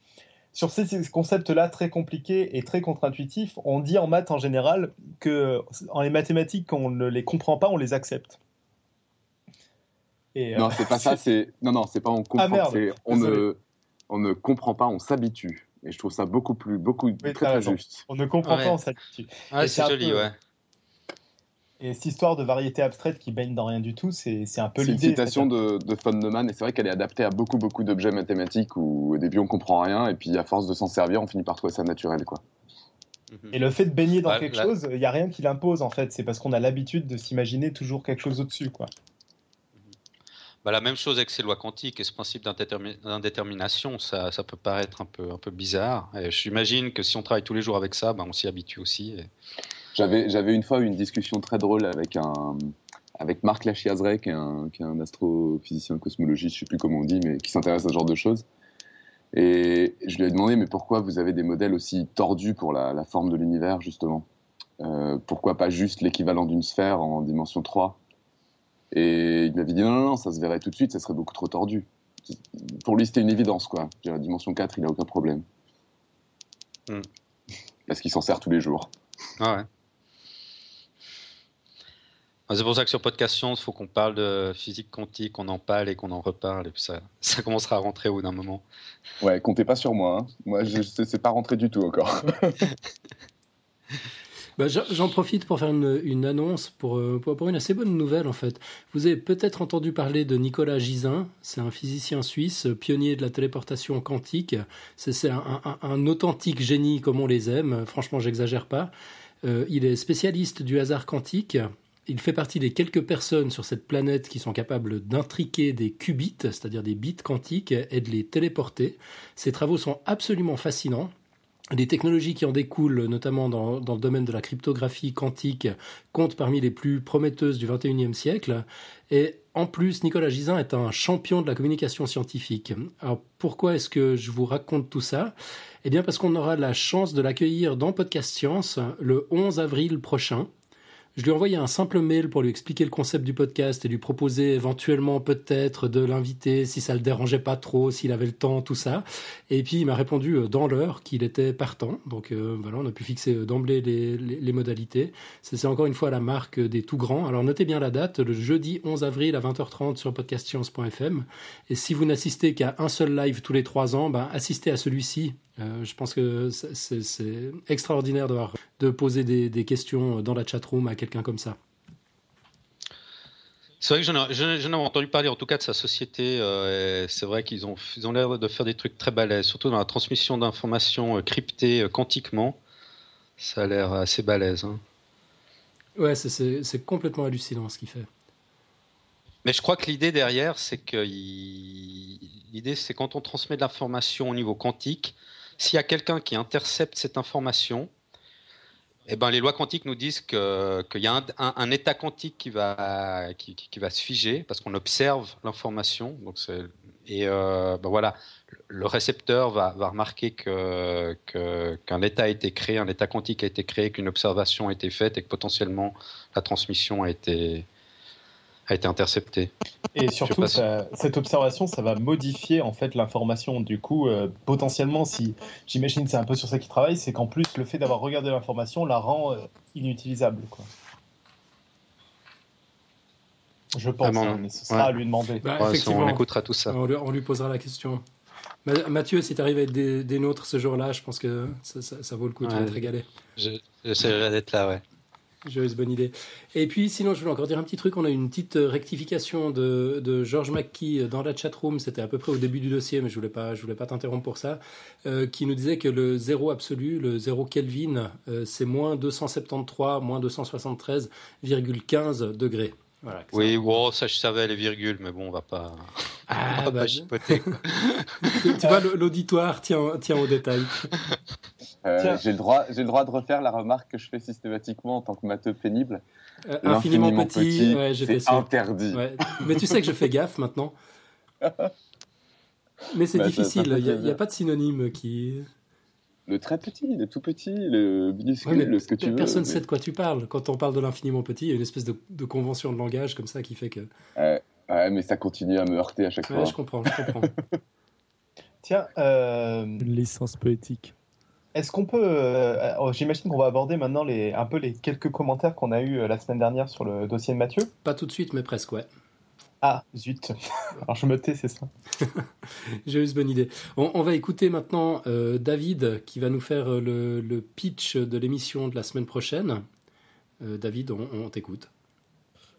sur ces concepts-là très compliqués et très contre-intuitifs, on dit en maths en général que en les mathématiques, quand on ne les comprend pas, on les accepte. Et, non, c'est pas ça. C'est non, non, c'est pas on comprend. Ah, on ne, on ne comprend pas, on s'habitue. Et je trouve ça beaucoup plus, beaucoup très, très juste. On ne comprend pas, on s'habitue. c'est joli, ouais. Et cette histoire de variété abstraite qui baigne dans rien du tout, c'est un peu l'idée. C'est une citation de, de von Neumann, et c'est vrai qu'elle est adaptée à beaucoup, beaucoup d'objets mathématiques où au début on comprend rien, et puis à force de s'en servir, on finit par trouver ça naturel. quoi. Mhm. Et le fait de baigner dans quelque chose, il n'y a rien qui l'impose en fait. C'est parce qu'on a l'habitude de s'imaginer toujours quelque chose au-dessus. quoi. Bah, la même chose avec ces lois quantiques et ce principe d'indétermination, ça, peut paraître un peu, bizarre. J'imagine que si on travaille tous les jours avec ça, bah, on s'y habitue aussi. J'avais, une fois une discussion très drôle avec, Marc Lachiazrey, qui est, un, astrophysicien cosmologiste, je ne sais plus comment on dit, mais qui s'intéresse à ce genre de choses. Et je lui ai demandé, mais pourquoi vous avez des modèles aussi tordus pour la, la forme de l'univers, justement? Euh, Pourquoi pas juste l'équivalent d'une sphère en dimension 3 et il m'avait dit non, non, non, ça se verrait tout de suite, ça serait beaucoup trop tordu. Pour lui, c'était une évidence, quoi. La dimension 4, il n'a aucun problème. Hmm. Parce qu'il s'en sert tous les jours. Ah ouais. Ah, c'est pour ça que sur Podcast Science, il faut qu'on parle de physique quantique, qu'on en parle et qu'on en reparle, et puis ça, ça commencera à rentrer au bout d'un moment. Ouais, comptez pas sur moi. Hein. Moi, je sais pas rentré du tout encore. Bah, j'en profite pour faire une, annonce euh, pour, une assez bonne nouvelle en fait. Vous avez peut-être entendu parler de Nicolas Gisin, c'est un physicien suisse, pionnier de la téléportation quantique. C'est un, authentique génie comme on les aime, franchement j'exagère pas. Euh, il est spécialiste du hasard quantique. Il fait partie des quelques personnes sur cette planète qui sont capables d'intriquer des qubits, c'est-à-dire des bits quantiques, et de les téléporter. Ses travaux sont absolument fascinants. Les technologies qui en découlent, notamment dans, le domaine de la cryptographie quantique, comptent parmi les plus prometteuses du XXIe siècle. Et en plus, Nicolas Gisin est un champion de la communication scientifique. Alors pourquoi est-ce que je vous raconte tout ça? Eh bien parce qu'on aura la chance de l'accueillir dans Podcast Science le 11 avril prochain. Je lui ai envoyé un simple mail pour lui expliquer le concept du podcast et lui proposer éventuellement peut-être de l'inviter si ça le dérangeait pas trop, s'il avait le temps, tout ça. Et puis il m'a répondu euh, dans l'heure qu'il était partant. Donc euh, voilà, on a pu fixer euh, d'emblée les, modalités. C'est encore une fois la marque des tout grands. Alors notez bien la date, le jeudi 11 avril à 20h30 sur podcastscience.fm. Et si vous n'assistez qu'à un seul live tous les trois ans, ben, assistez à celui-ci euh, je pense que c'est extraordinaire de, de poser des, questions dans la chatroom à quelqu'un comme ça. C'est vrai que j'en ai, entendu parler en tout cas de sa société. Euh, c'est vrai qu'ils ont, ils ont l'air de faire des trucs très balèzes, surtout dans la transmission d'informations euh, cryptées quantiquement. Ça a l'air assez balèze. Hein. Ouais, c'est complètement hallucinant ce qu'il fait. Mais je crois que l'idée derrière, c'est que l'idée, c'est quand on transmet de l'information au niveau quantique, s'il y a quelqu'un qui intercepte cette information, eh ben, les lois quantiques nous disent qu'il y a un, état quantique qui va, se figer parce qu'on observe l'information. Et euh, ben voilà, le récepteur va, remarquer qu'un état état quantique a été créé, qu'une observation a été faite et que potentiellement la transmission a été, a été intercepté. Et surtout, cette observation, ça va modifier en fait l'information. Du coup, euh, potentiellement, si j'imagine c'est un peu sur ça qu'il travaille, c'est qu'en plus le fait d'avoir regardé l'information la rend euh, inutilisable. Quoi. Je pense, hein, mais ce sera à lui demander. Bah, on écoutera tout ça. On lui, posera la question. Mathieu, si tu arrives à être des, nôtres ce jour-là, je pense que ça, vaut le coup, de te régaler. J'essaierai d'être là, ouais. Joyeuse bonne idée. Et puis, sinon, je voulais encore dire un petit truc. On a une petite euh, rectification de, de George McKee euh, dans la chatroom. C'était à peu près au début du dossier, mais je voulais pas, voulais pas t'interrompre pour ça. Euh, qui nous disait que le zéro absolu, le zéro Kelvin, c'est moins 273, moins 273,15 degrés. Oui, wow, ça je savais les virgules, mais bon, on va pas, ah, va bah, pas chipoter. tu, tu vois, l'auditoire tient, tient au détail. Euh, j'ai le, droit, le droit de refaire la remarque que je fais systématiquement en tant que matheux pénible. Euh, infiniment, petit, c'est interdit. Mais tu sais que je fais gaffe maintenant. Mais c'est bah, difficile, il n'y a, pas de synonyme qui... Le très petit, le tout petit, le minuscule, ce que tu veux. Personne ne sait de quoi tu parles. Quand on parle de l'infiniment petit, il y a une espèce de, convention de langage comme ça qui fait que... ouais, mais ça continue à me heurter à chaque fois. je comprends, je comprends. Tiens, euh, Une licence poétique. est-ce qu'on peut. euh, oh, J'imagine qu'on va aborder maintenant les, un peu les quelques commentaires qu'on a eu la semaine dernière sur le dossier de Mathieu. Pas tout de suite, mais presque, ouais. Ah, zut. Alors je me tais, c'est ça. J'ai eu cette bonne idée. On, va écouter maintenant euh, David qui va nous faire euh, le, pitch de l'émission de la semaine prochaine. Euh, David, on t'écoute.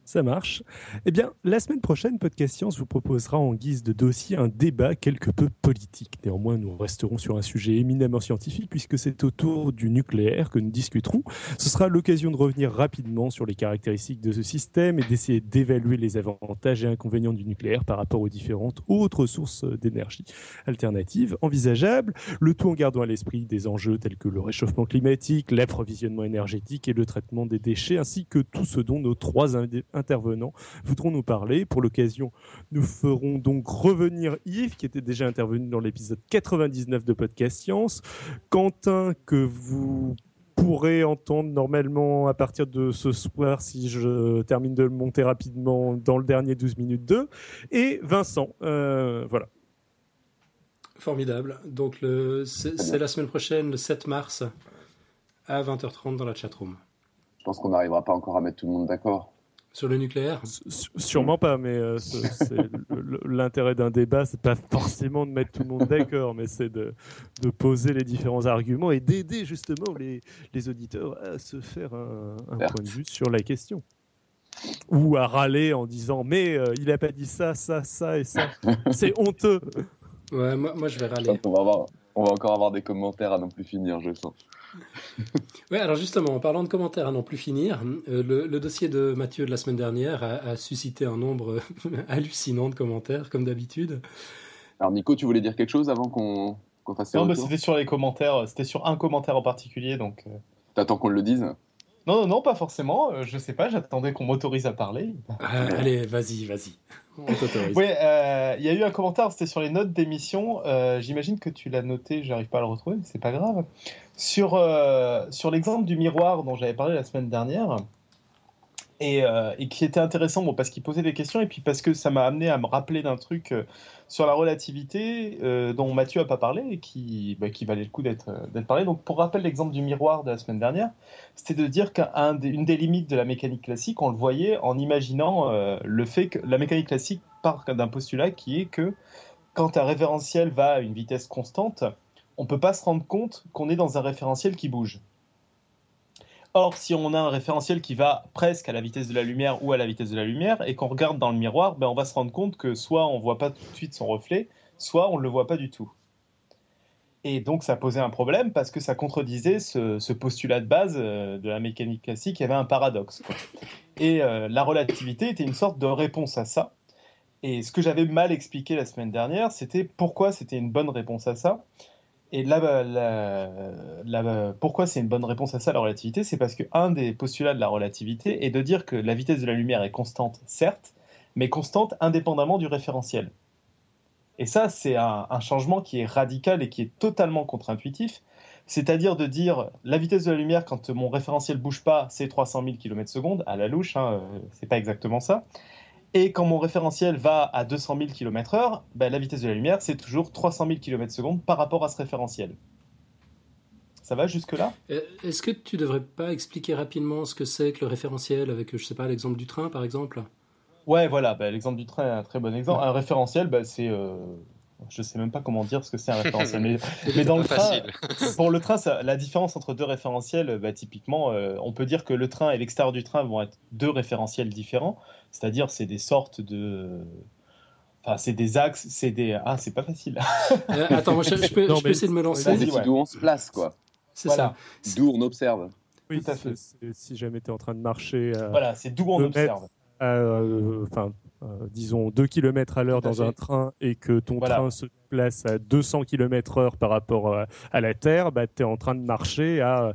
Ça marche. Eh bien, la semaine prochaine, Podcast Science vous proposera en guise de dossier un débat quelque peu politique. Néanmoins, nous resterons sur un sujet éminemment scientifique puisque c'est autour du nucléaire que nous discuterons. Ce sera l'occasion de revenir rapidement sur les caractéristiques de ce système et d'essayer d'évaluer les avantages et inconvénients du nucléaire par rapport aux différentes autres sources d'énergie alternatives envisageables, le tout en gardant à l'esprit des enjeux tels que le réchauffement climatique, l'approvisionnement énergétique et le traitement des déchets, ainsi que tout ce dont nos trois intervenants voudront nous parler. Pour l'occasion, nous ferons donc revenir Yves, qui était déjà intervenu dans l'épisode 99 de Podcast Science, Quentin, que vous pourrez entendre normalement à partir de ce soir si je termine de le monter rapidement dans le dernier 12 minutes 2, et Vincent. Euh, voilà. Formidable. Donc, le- c'est c'est la semaine prochaine, le 7 mars, à 20h30 dans la chatroom. Je pense qu'on n'arrivera pas encore à mettre tout le monde d'accord. Sur le nucléaire S- Sûrement pas, mais euh, l'intérêt d'un débat, c'est pas forcément de mettre tout le monde d'accord, mais c'est de, de poser les différents arguments et d'aider justement les, les auditeurs à se faire un, point de vue sur la question. Ou à râler en disant mais euh, il a pas dit ça, ça, ça et ça. C'est honteux. Ouais, moi, moi je vais râler. qu'on va, avoir, on va encore avoir des commentaires à non plus finir, je sens. Ouais, alors justement, en parlant de commentaires à n'en plus finir, euh, le, le dossier de Mathieu de la semaine dernière a, a suscité un nombre hallucinant de commentaires, comme d'habitude. Alors Nico, tu voulais dire quelque chose avant qu'on fasse ce Non, mais c'était sur les commentaires, c'était sur un commentaire en particulier, donc. euh, T'attends qu'on le dise Non, non, non, pas forcément. euh, je sais pas, j'attendais qu'on m'autorise à parler. Ah, allez, vas-y, vas-y. On t'autorise. Oui, euh, il y a eu un commentaire, c'était sur les notes d'émission. euh, J'imagine que tu l'as noté, j'arrive pas à le retrouver, mais c'est pas grave. Sur, sur l'exemple du miroir dont j'avais parlé la semaine dernière, et, euh, et qui était intéressant bon, parce qu'il posait des questions, et puis parce que ça m'a amené à me rappeler d'un truc euh, sur la relativité euh, dont Mathieu a pas parlé et qui, bah, valait le coup d'être parlé. Donc, pour rappel, l'exemple du miroir de la semaine dernière, c'était de dire qu'une des, des limites de la mécanique classique, on le voyait en imaginant le fait que la mécanique classique part d'un postulat qui est que quand un référentiel va à une vitesse constante, on ne peut pas se rendre compte qu'on est dans un référentiel qui bouge. Or, si on a un référentiel qui va presque à la vitesse de la lumière ou à la vitesse de la lumière, et qu'on regarde dans le miroir, ben on va se rendre compte que soit on ne voit pas tout de suite son reflet, soit on ne le voit pas du tout. Et donc ça posait un problème parce que ça contredisait ce, postulat de base euh, de la mécanique classique, il y avait un paradoxe. Et euh, la relativité était une sorte de réponse à ça. Et ce que j'avais mal expliqué la semaine dernière, c'était pourquoi c'était une bonne réponse à ça. Et là, bah, la- pourquoi c'est une bonne réponse à ça, la relativité? C'est parce qu'un des postulats de la relativité est de dire que la vitesse de la lumière est constante, certes, mais constante indépendamment du référentiel. Et ça, c'est un, un changement qui est radical et qui est totalement contre-intuitif. C'est-à-dire de dire la vitesse de la lumière quand mon référentiel bouge pas, c'est 300 000 km/s, à la louche, hein, euh, c'est pas exactement ça. Et quand mon référentiel va à 200 000 km/h, ben, la vitesse de la lumière, c'est toujours 300 000 km/s par rapport à ce référentiel. Ça va jusque-là? Euh, Est-ce que tu devrais pas expliquer rapidement ce que c'est que le référentiel avec, je sais pas, l'exemple du train, par exemple? Ouais, voilà, bah, l'exemple du train est un très bon exemple. Un référentiel, bah, c'est. euh, Je sais même pas comment dire ce que c'est un référentiel. mais, mais dans le train, pour le train, ça- la différence entre deux référentiels, bah, typiquement, euh, on peut dire que le train et l'extérieur du train vont être deux référentiels différents. C'est-à-dire, c'est des sortes de. Enfin, c'est des axes, c'est des. Ah, c'est pas facile. Euh, Attends, moi, je, je peux, Non, je peux mais- essayer de me lancer. Vas-y, décide ouais. d'où on se place, quoi. C'est Voilà. ça. D'où on observe. Oui, Tout à fait. c'est- c'est- si jamais tu es en train de marcher à, Voilà, c'est d'où on observe. euh, enfin, euh, disons 2 km à l'heure dans un train et que ton Voilà. train se place à 200 km heure par rapport à, à la Terre, bah, tu es en train de marcher à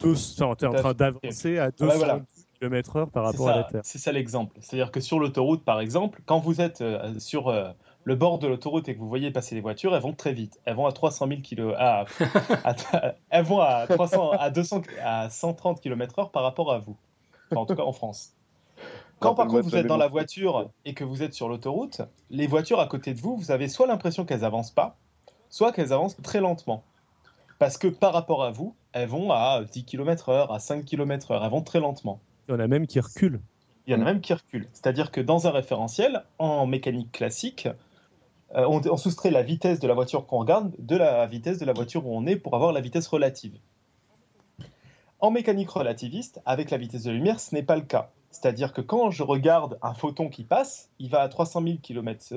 200, t'es en train d'avancer à ouais, 200 voilà. Km heure par C'est rapport à la ça, Terre. c'est ça l'exemple. C'est-à-dire que sur l'autoroute, par exemple, quand vous êtes euh, sur euh, le bord de l'autoroute et que vous voyez passer les voitures, elles vont très vite. Elles vont à 300 000 km. À, à- elles vont à 300, à 200, à 130 km/h par rapport à vous. Enfin, en tout cas en France. Quand par contre vous êtes dans la voiture et que vous êtes sur l'autoroute, les voitures à côté de vous, vous avez soit l'impression qu'elles avancent pas, soit qu'elles avancent très lentement. Parce que par rapport à vous, elles vont à 10 km/h, à 5 km/h, elles vont très lentement. Il y en a même qui reculent. Il y en a même qui reculent. C'est-à-dire que dans un référentiel, en mécanique classique, euh, on, soustrait la vitesse de la voiture qu'on regarde de la vitesse de la voiture où on est pour avoir la vitesse relative. En mécanique relativiste, avec la vitesse de lumière, ce n'est pas le cas. C'est-à-dire que quand je regarde un photon qui passe, il va à 300 000 km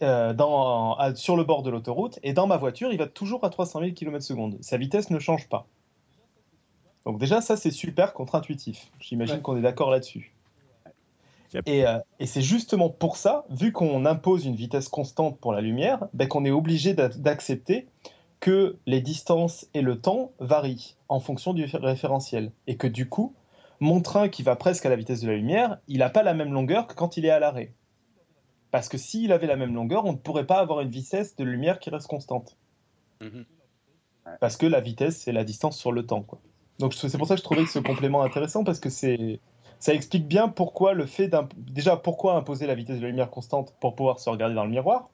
dans, à- sur le bord de l'autoroute, et dans ma voiture, il va toujours à 300 000 km Sa vitesse ne change pas. Donc déjà, ça, c'est super contre-intuitif. J'imagine Ouais. qu'on est d'accord là-dessus. Yep. Et, euh, et c'est justement pour ça, vu qu'on impose une vitesse constante pour la lumière, ben, qu'on est obligé d'a- d'accepter que les distances et le temps varient en fonction du référentiel. Et que du coup, mon train qui va presque à la vitesse de la lumière, il n'a pas la même longueur que quand il est à l'arrêt. Parce que s'il avait la même longueur, on ne pourrait pas avoir une vitesse de lumière qui reste constante. Mhm. Parce que la vitesse, c'est la distance sur le temps. Quoi. Donc c'est pour ça que je trouvais ce complément intéressant, parce que c'est ça explique bien pourquoi le fait d'imp- déjà pourquoi imposer la vitesse de la lumière constante pour pouvoir se regarder dans le miroir,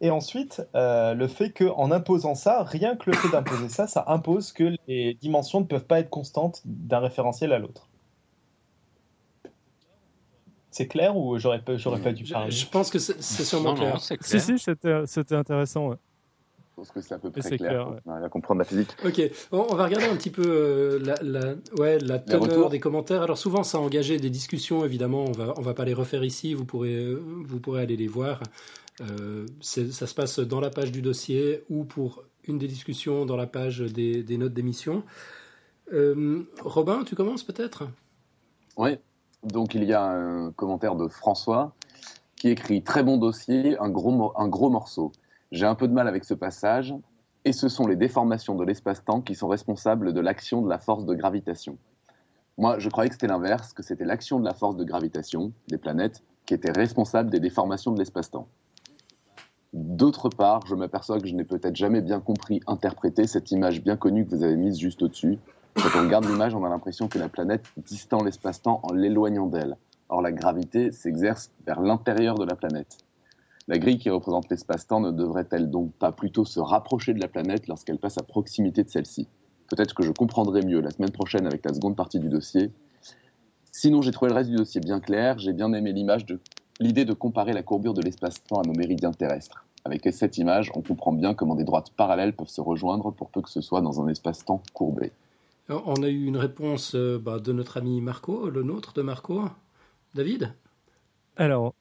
et ensuite euh, le fait qu'en imposant ça, rien que le fait d'imposer ça, ça impose que les dimensions ne peuvent pas être constantes d'un référentiel à l'autre. C'est clair ou j'aurais pas, j'aurais pas dû Je, parler? je pense que c'est sûrement Non, non, clair. c'est Si, clair. si, c'était c'était intéressant. ouais. Je pense que c'est à peu près clair. clair, quand ouais. on arrive à comprendre la physique. Ok, on, on va regarder un petit peu euh, la, la, ouais, la teneur retours. des commentaires. Alors souvent, ça a engagé des discussions, évidemment. On va, on va pas les refaire ici. Vous pourrez, euh, vous pourrez aller les voir. Euh, ça se passe dans la page du dossier ou pour une des discussions dans la page des, des notes d'émission. Euh, Robin, tu commences peut-être? Oui. Donc il y a un commentaire de François qui écrit très bon dossier, un gros, un gros morceau. J'ai un peu de mal avec ce passage, et ce sont les déformations de l'espace-temps qui sont responsables de l'action de la force de gravitation. Moi, je croyais que c'était l'inverse, que c'était l'action de la force de gravitation des planètes qui était responsable des déformations de l'espace-temps. D'autre part, je m'aperçois que je n'ai peut-être jamais bien compris interpréter cette image bien connue que vous avez mise juste au-dessus. Quand on regarde l'image, on a l'impression que la planète distend l'espace-temps en l'éloignant d'elle. Or, la gravité s'exerce vers l'intérieur de la planète. La grille qui représente l'espace-temps ne devrait-elle donc pas plutôt se rapprocher de la planète lorsqu'elle passe à proximité de celle-ci? Peut-être que je comprendrai mieux la semaine prochaine avec la seconde partie du dossier. Sinon, j'ai trouvé le reste du dossier bien clair. J'ai bien aimé l'image de l'idée de comparer la courbure de l'espace-temps à nos méridiens terrestres. Avec cette image, on comprend bien comment des droites parallèles peuvent se rejoindre pour peu que ce soit dans un espace-temps courbé. On a eu une réponse euh, bah, de notre ami Marco, le nôtre de Marco. David? Alors,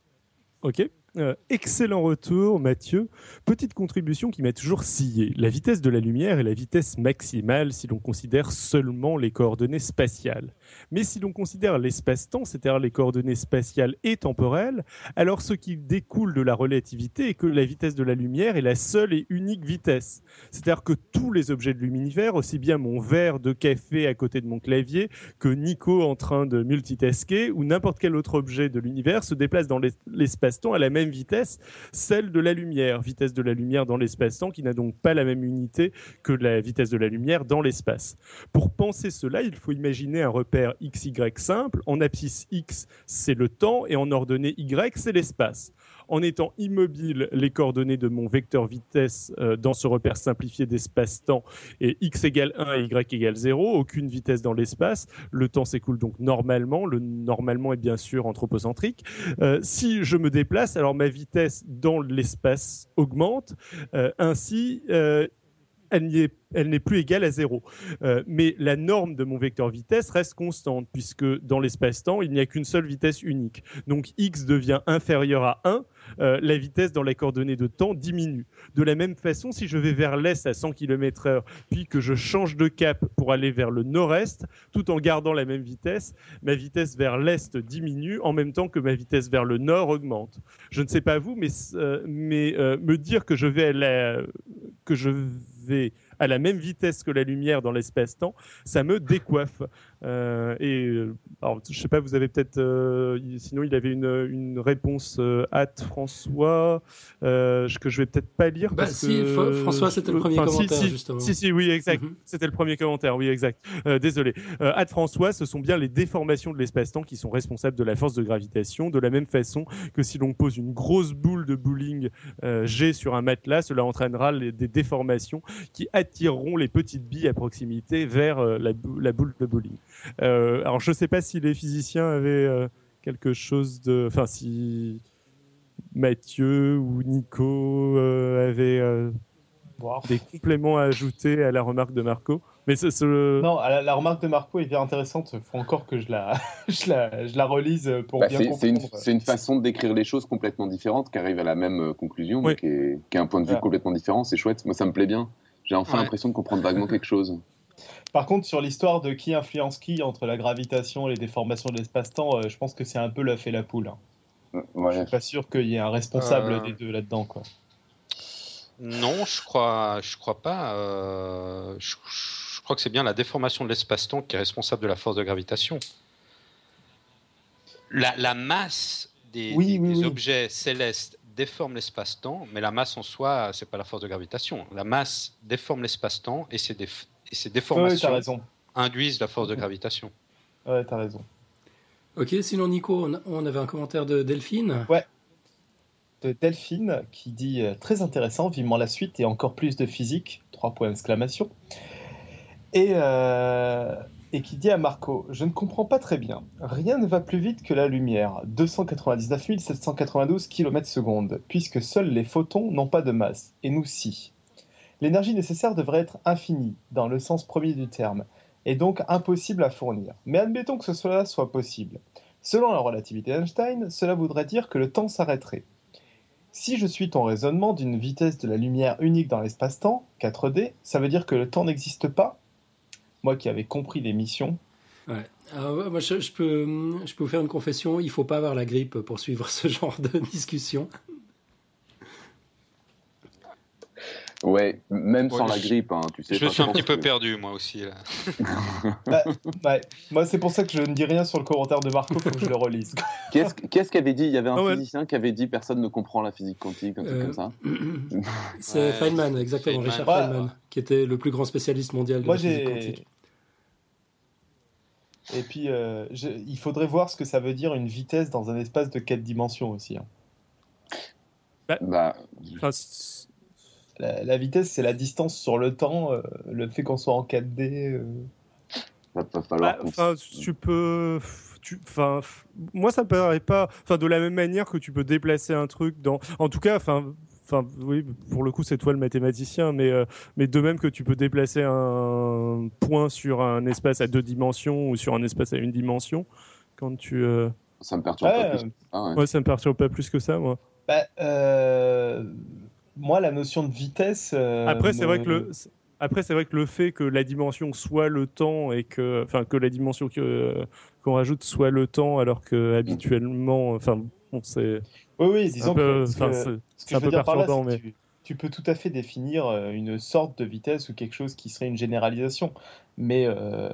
ok. Euh, excellent retour, Mathieu. Petite contribution qui m'a toujours scié. La vitesse de la lumière est la vitesse maximale si l'on considère seulement les coordonnées spatiales. Mais si l'on considère l'espace-temps, c'est-à-dire les coordonnées spatiales et temporelles, alors ce qui découle de la relativité est que la vitesse de la lumière est la seule et unique vitesse. C'est-à-dire que tous les objets de l'univers, aussi bien mon verre de café à côté de mon clavier que Nico en train de multitasker ou n'importe quel autre objet de l'univers se déplace dans l'es- l'espace-temps à la même vitesse, celle de la lumière. Vitesse de la lumière dans l'espace-temps qui n'a donc pas la même unité que la vitesse de la lumière dans l'espace. Pour penser cela, il faut imaginer un repère x, y simple. En abscisse x, c'est le temps et en ordonnée y, c'est l'espace. En étant immobile, les coordonnées de mon vecteur vitesse euh, dans ce repère simplifié d'espace-temps est x égale 1 et y égale 0, aucune vitesse dans l'espace. Le temps s'écoule donc normalement. Le normalement est bien sûr anthropocentrique. Euh, si je me déplace, alors ma vitesse dans l'espace augmente. Euh, ainsi, elle n'est plus égale à zéro. Mais la norme de mon vecteur vitesse reste constante, puisque dans l'espace-temps, il n'y a qu'une seule vitesse unique. Donc x devient inférieur à 1, euh, la vitesse dans la coordonnée de temps diminue. De la même façon, si je vais vers l'est à 100 km/h, puis que je change de cap pour aller vers le nord-est, tout en gardant la même vitesse, ma vitesse vers l'est diminue en même temps que ma vitesse vers le nord augmente. Je ne sais pas vous, mais, euh, euh, me dire que je vais que je vais à la même vitesse que la lumière dans l'espace-temps, ça me décoiffe. Euh, et euh, alors, je sais pas, vous avez peut-être, euh, sinon il avait une, une réponse euh, hâte François euh, que je vais peut-être pas lire. Bah, parce si, que- François, c'était le premier Enfin, commentaire, si, justement. Si, si, oui, exact. Mhm. C'était le premier commentaire, oui, exact. Euh, désolé. Euh, Ad François, ce sont bien les déformations de l'espace-temps qui sont responsables de la force de gravitation, de la même façon que si l'on pose une grosse boule de bowling euh, G sur un matelas, cela entraînera les- des déformations qui attireront les petites billes à proximité vers euh, la, bou- la boule de bowling. Euh, alors, je ne sais pas si les physiciens avaient euh, quelque chose de... Enfin, si Mathieu ou Nico euh, avaient euh, Wow. des compléments à ajouter à la remarque de Marco. Mais ce, ce- Non, la, la remarque de Marco est bien intéressante. Il faut encore que je la, je la, je la relise pour Bah, bien c'est c'est une, comprendre. c'est une façon de décrire les choses complètement différente qui arrive à la même conclusion, Oui. mais qui est, qui est un point de vue complètement différent. C'est chouette. Moi, ça me plaît bien. J'ai enfin Ouais. l'impression de comprendre vaguement quelque chose. Par contre, sur l'histoire de qui influence qui entre la gravitation et les déformations de l'espace-temps, euh, je pense que c'est un peu l'œuf et la poule. hein. Je Ouais. suis pas sûr qu'il y ait un responsable Euh. des deux là-dedans. Quoi. Non, je crois, je crois pas. euh, je, je crois que c'est bien la déformation de l'espace-temps qui est responsable de la force de gravitation. La, la masse des, Oui, des- oui, des oui. objets célestes déforme l'espace-temps, mais la masse en soi, c'est pas la force de gravitation. La masse déforme l'espace-temps et ces, déf- et ces Ouais, ouais, déformations raison. induisent la force de gravitation. Ouais, t'as raison. Ok, sinon Nico, on, avait un commentaire de Delphine. de Delphine qui dit euh, très intéressant, vivement la suite et encore plus de physique, trois points d'exclamation. Et, euh, et qui dit à Marco, je ne comprends pas très bien. Rien ne va plus vite que la lumière, 299 792 km secondes, puisque seuls les photons n'ont pas de masse, et nous si. L'énergie nécessaire devrait être infinie, dans le sens premier du terme, et donc impossible à fournir. Mais admettons que cela soit possible. Selon la relativité d'Einstein, cela voudrait dire que le temps s'arrêterait. Si je suis ton raisonnement d'une vitesse de la lumière unique dans l'espace-temps, 4D, ça veut dire que le temps n'existe pas Moi qui avais compris l'émission. Ouais. Alors, ouais, moi, je, je peux, je peux vous faire une confession. Il faut pas avoir la grippe pour suivre ce genre de discussion. Ouais, même Ouais, sans la grippe, hein, tu sais. Je suis un petit peu que- perdu, moi aussi. Là. Bah, ouais. Moi, c'est pour ça que je ne dis rien sur le commentaire de Marco, faut que je le relise. Qu'est-ce qu'avait dit? Il y avait un Ah ouais. physicien qui avait dit personne ne comprend la physique quantique, un truc Euh, comme ça. C'est Ouais, Feynman, exactement, Feynman. Richard Ouais. Feynman, qui était le plus grand spécialiste mondial de Moi, la physique quantique. Et puis, euh, je- il faudrait voir ce que ça veut dire une vitesse dans un espace de 4 dimensions aussi. hein. Bah, c- La, la vitesse, c'est la distance sur le temps, euh, le fait qu'on soit en 4D. euh. falloir. bah, tu peux. Tu, moi, ça me paraît pas. Enfin, de la même manière que tu peux déplacer un truc dans. En tout cas, enfin. Enfin, oui, pour le coup, c'est toi le mathématicien, mais, euh, mais de même que tu peux déplacer un point sur un espace à deux dimensions ou sur un espace à une dimension, quand tu. euh, Ça me perturbe Ouais, pas plus. Ah ouais. Ça me perturbe pas plus que ça, moi. Bah, euh, moi, la notion de vitesse. euh, Après, c'est vrai que le. Après, c'est vrai que le fait que la dimension soit le temps et que, enfin, que la dimension que- qu'on rajoute soit le temps, alors que habituellement, enfin, bon, c'est Oui, oui, disons peu, que. ce c'est- un veux peu dire par là, perturbant, c'est mais que tu, tu peux tout à fait définir euh, une sorte de vitesse ou quelque chose qui serait une généralisation. Mais euh,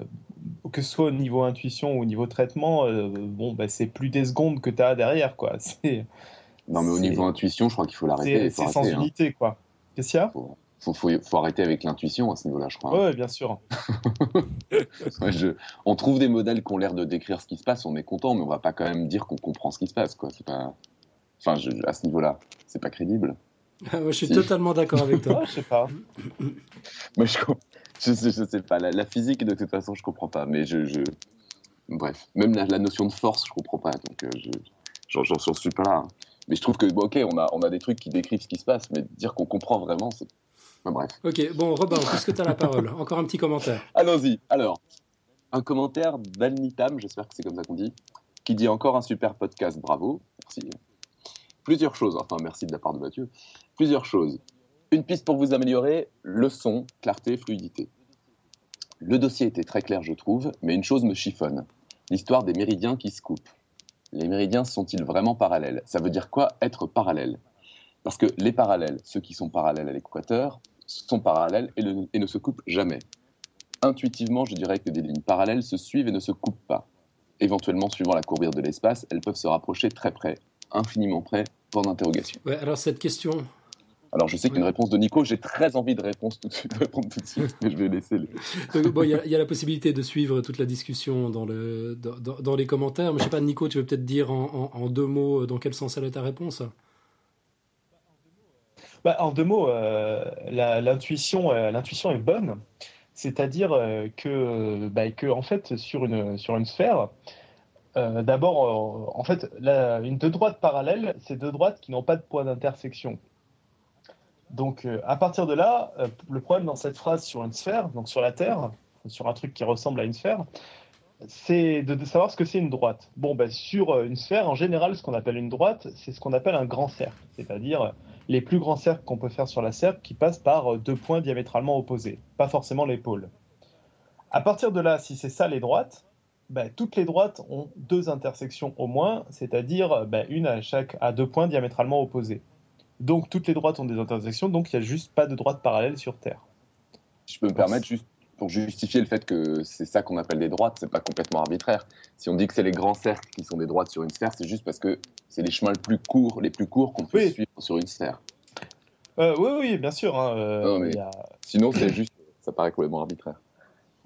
que ce soit au niveau intuition ou au niveau traitement, euh, bon, bah, c'est plus des secondes que tu as derrière. quoi. Non, mais au niveau intuition, je crois qu'il faut l'arrêter. c'est- c'est sans hein. unité. quoi. Qu'est-ce qu'il y a? Faut, faut, faut- faut arrêter avec l'intuition à ce niveau-là, je crois. Ouais, ouais, bien sûr. Ouais, je- On trouve des modèles qui ont l'air de décrire ce qui se passe, on est content, mais on va pas quand même dire qu'on comprend ce qui se passe, quoi. C'est pas. Enfin, je- à ce niveau-là, c'est pas crédible. Ah, moi, je suis Si. totalement d'accord avec toi. Ouais, je sais pas. Moi, je, je, sais, je sais pas. La, la physique, de toute façon, je comprends pas. Mais je. je- Bref, même la, la notion de force, je comprends pas. Donc, euh, je, j'en, j'en- j'en suis pas là. hein. Mais je trouve que, bon, ok, on a, on a des trucs qui décrivent ce qui se passe, mais dire qu'on comprend vraiment, c'est. Enfin, bref. Ok, bon, Robin, puisque tu as la parole, encore un petit commentaire. Allons-y. Alors, un commentaire d'Alnitam, j'espère que c'est comme ça qu'on dit, qui dit encore un super podcast, bravo. Merci. Plusieurs choses, enfin merci de la part de Mathieu. Plusieurs choses. Une piste pour vous améliorer, le son, clarté, fluidité. Le dossier était très clair, je trouve, mais une chose me chiffonne. L'histoire des méridiens qui se coupent. Les méridiens sont-ils vraiment parallèles? Ça veut dire quoi être parallèle? Parce que les parallèles, ceux qui sont parallèles à l'équateur, sont parallèles et, et ne se coupent jamais. Intuitivement, je dirais que des lignes parallèles se suivent et ne se coupent pas. Éventuellement, suivant la courbure de l'espace, elles peuvent se rapprocher très près, infiniment près, point d'interrogation. Ouais, alors cette question, Alors je sais qu'une réponse de Nico, j'ai très envie de, réponse tout de, suite, de répondre tout de suite, mais je vais laisser les... Donc, bon, il y, a- il y a la possibilité de suivre toute la discussion dans, le, dans, dans- dans les commentaires. Mais je sais pas, Nico, tu veux peut-être dire en, en- en deux mots euh, dans quel sens elle est ta réponse? Bah, en deux mots, euh, l'intuition, euh, l'intuition est bonne. C'est-à-dire euh, que, bah, que, en fait, sur une, sur une sphère, euh, d'abord, euh, en fait, une deux droites parallèles, c'est deux droites qui n'ont pas de point d'intersection. Donc, euh, à partir de là, le problème dans cette phrase sur une sphère, donc sur la Terre, sur un truc qui ressemble à une sphère, c'est de, savoir ce que c'est une droite. Bon, bah, sur une sphère, en général, ce qu'on appelle une droite, c'est ce qu'on appelle un grand cercle, c'est-à-dire les plus grands cercles qu'on peut faire sur la cercle qui passent par deux points diamétralement opposés, pas forcément les pôles. À partir de là, si c'est ça les droites, bah, toutes les droites ont deux intersections au moins, c'est-à-dire bah, une à chaque à deux points diamétralement opposés. Donc toutes les droites ont des intersections, donc il n'y a juste pas de droite parallèle sur Terre. Je peux me permettre juste pour justifier le fait que c'est ça qu'on appelle des droites, c'est pas complètement arbitraire. Si on dit que c'est les grands cercles qui sont des droites sur une sphère, c'est juste parce que c'est les chemins les plus courts, les plus courts qu'on peut Oui. suivre sur une sphère. Euh, oui, oui, bien sûr. hein, euh, Non, mais- il y a- Sinon, c'est juste, ça paraît complètement arbitraire.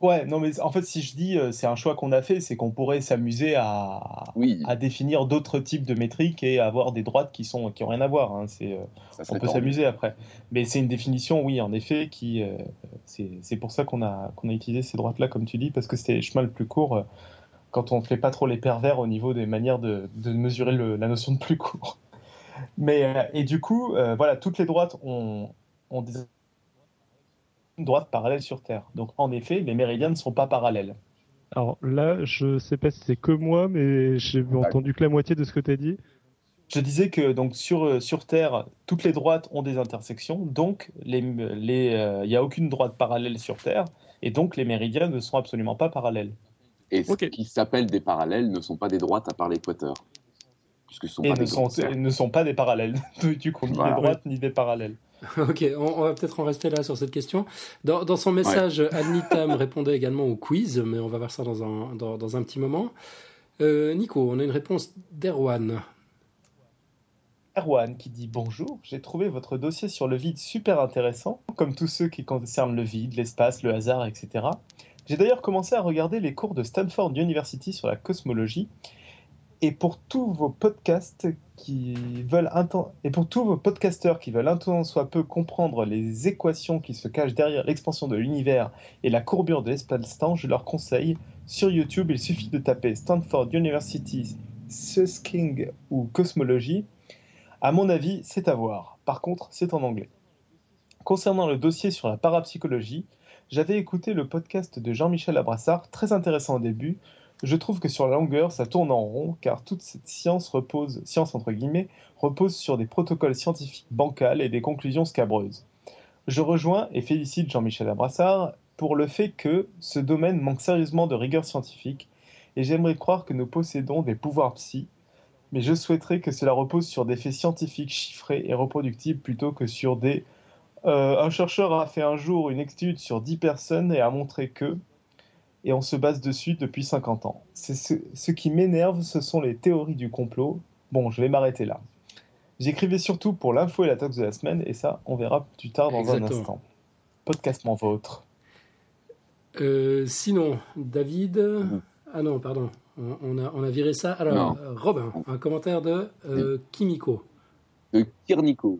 Ouais, non, mais en fait, si je dis euh, c'est un choix qu'on a fait, c'est qu'on pourrait s'amuser à, Oui, à définir d'autres types de métriques et avoir des droites qui sont qui ont rien à voir. hein, c'est, euh, on peut s'amuser après. Mais c'est une définition, oui, en effet, qui euh, c'est pour ça qu'on a qu'on a utilisé ces droites-là, comme tu dis, parce que c'était le chemin le plus court. euh, quand on fait pas trop les pervers au niveau des manières de, de mesurer le- la notion de plus court. Mais euh, et du coup, voilà, toutes les droites ont, ont des droites parallèles sur Terre. Donc en effet, les méridiens ne sont pas parallèles. Alors là, je sais pas si c'est que moi, mais j'ai entendu que la moitié de ce que tu as dit. Je disais que donc sur, euh, sur Terre, toutes les droites ont des intersections, donc les, les, euh, il n'y a aucune droite parallèle sur Terre, et donc les méridiens ne sont absolument pas parallèles. Et ce qui s'appelle des parallèles ne sont pas des droites à part l'équateur. Puisque ce sont Et pas ne des sont, ne pas des parallèles, du coup, ni Voilà. des droites ni des parallèles. Ok, on, on va peut-être en rester là sur cette question. Dans, dans son message, Anita me répondait également au quiz, mais on va voir ça dans un, dans, dans un petit moment. Euh, Nico, on a une réponse d'Erwan. Erwan qui dit bonjour, j'ai trouvé votre dossier sur le vide super intéressant, comme tous ceux qui concernent le vide, l'espace, le hasard, etc. J'ai d'ailleurs commencé à regarder les cours de Stanford University sur la cosmologie, et pour tous vos podcasts qui veulent un temps, et pour tous vos podcasteurs qui veulent un temps soit peu comprendre les équations qui se cachent derrière l'expansion de l'univers et la courbure de l'espace-temps, je leur conseille sur YouTube, il suffit de taper Stanford University Susking ou cosmologie à mon avis, c'est à voir. Par contre, c'est en anglais. Concernant le dossier sur la parapsychologie, j'avais écouté le podcast de Jean-Michel Abrassard, très intéressant au début. Je trouve que sur la longueur, ça tourne en rond, car toute cette science repose, science entre guillemets, repose sur des protocoles scientifiques bancals et des conclusions scabreuses. Je rejoins et félicite Jean-Michel Abrassard pour le fait que ce domaine manque sérieusement de rigueur scientifique, et j'aimerais croire que nous possédons des pouvoirs psy, mais je souhaiterais que cela repose sur des faits scientifiques chiffrés et reproductibles plutôt que sur des euh, un chercheur a fait un jour une étude sur 10 personnes et a montré que et on se base dessus depuis 50 ans. C'est ce, ce qui m'énerve, ce sont les théories du complot. Bon, je vais m'arrêter là. J'écrivais surtout pour l'info et la tox de la semaine et ça, on verra plus tard dans Exactement. un instant. Podcast mon vôtre. Euh, sinon, David. Mhm. Ah non, pardon. On, on a, on a viré ça. Alors, Non. Robin, un commentaire de euh, Kimiko. de Kirnico,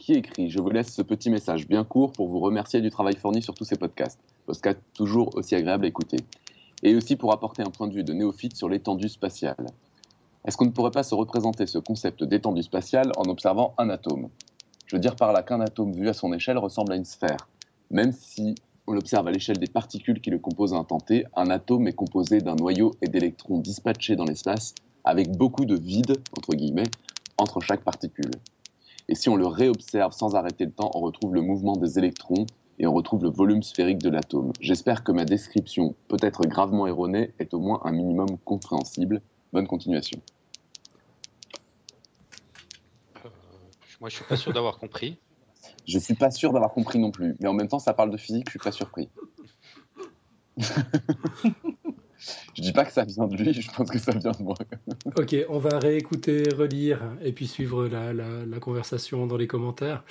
qui écrit Je vous laisse ce petit message bien court pour vous remercier du travail fourni sur tous ces podcasts. Podcast toujours aussi agréable à écouter. Et aussi pour apporter un point de vue de néophyte sur l'étendue spatiale. Est-ce qu'on ne pourrait pas se représenter ce concept d'étendue spatiale en observant un atome? Je veux dire par là qu'un atome vu à son échelle ressemble à une sphère. Même si on l'observe à l'échelle des particules qui le composent à un temps T, un atome est composé d'un noyau et d'électrons dispatchés dans l'espace avec beaucoup de vide, entre guillemets, entre chaque particule. Et si on le réobserve sans arrêter le temps, on retrouve le mouvement des électrons et on retrouve le volume sphérique de l'atome. J'espère que ma description, peut-être gravement erronée, est au moins un minimum compréhensible. Bonne continuation. Moi, je suis pas sûr d'avoir compris. Je suis pas sûr d'avoir compris non plus, mais en même temps, ça parle de physique, je suis pas surpris. je dis pas que ça vient de lui, je pense que ça vient de moi. ok, on va réécouter, relire et puis suivre la, conversation dans les commentaires.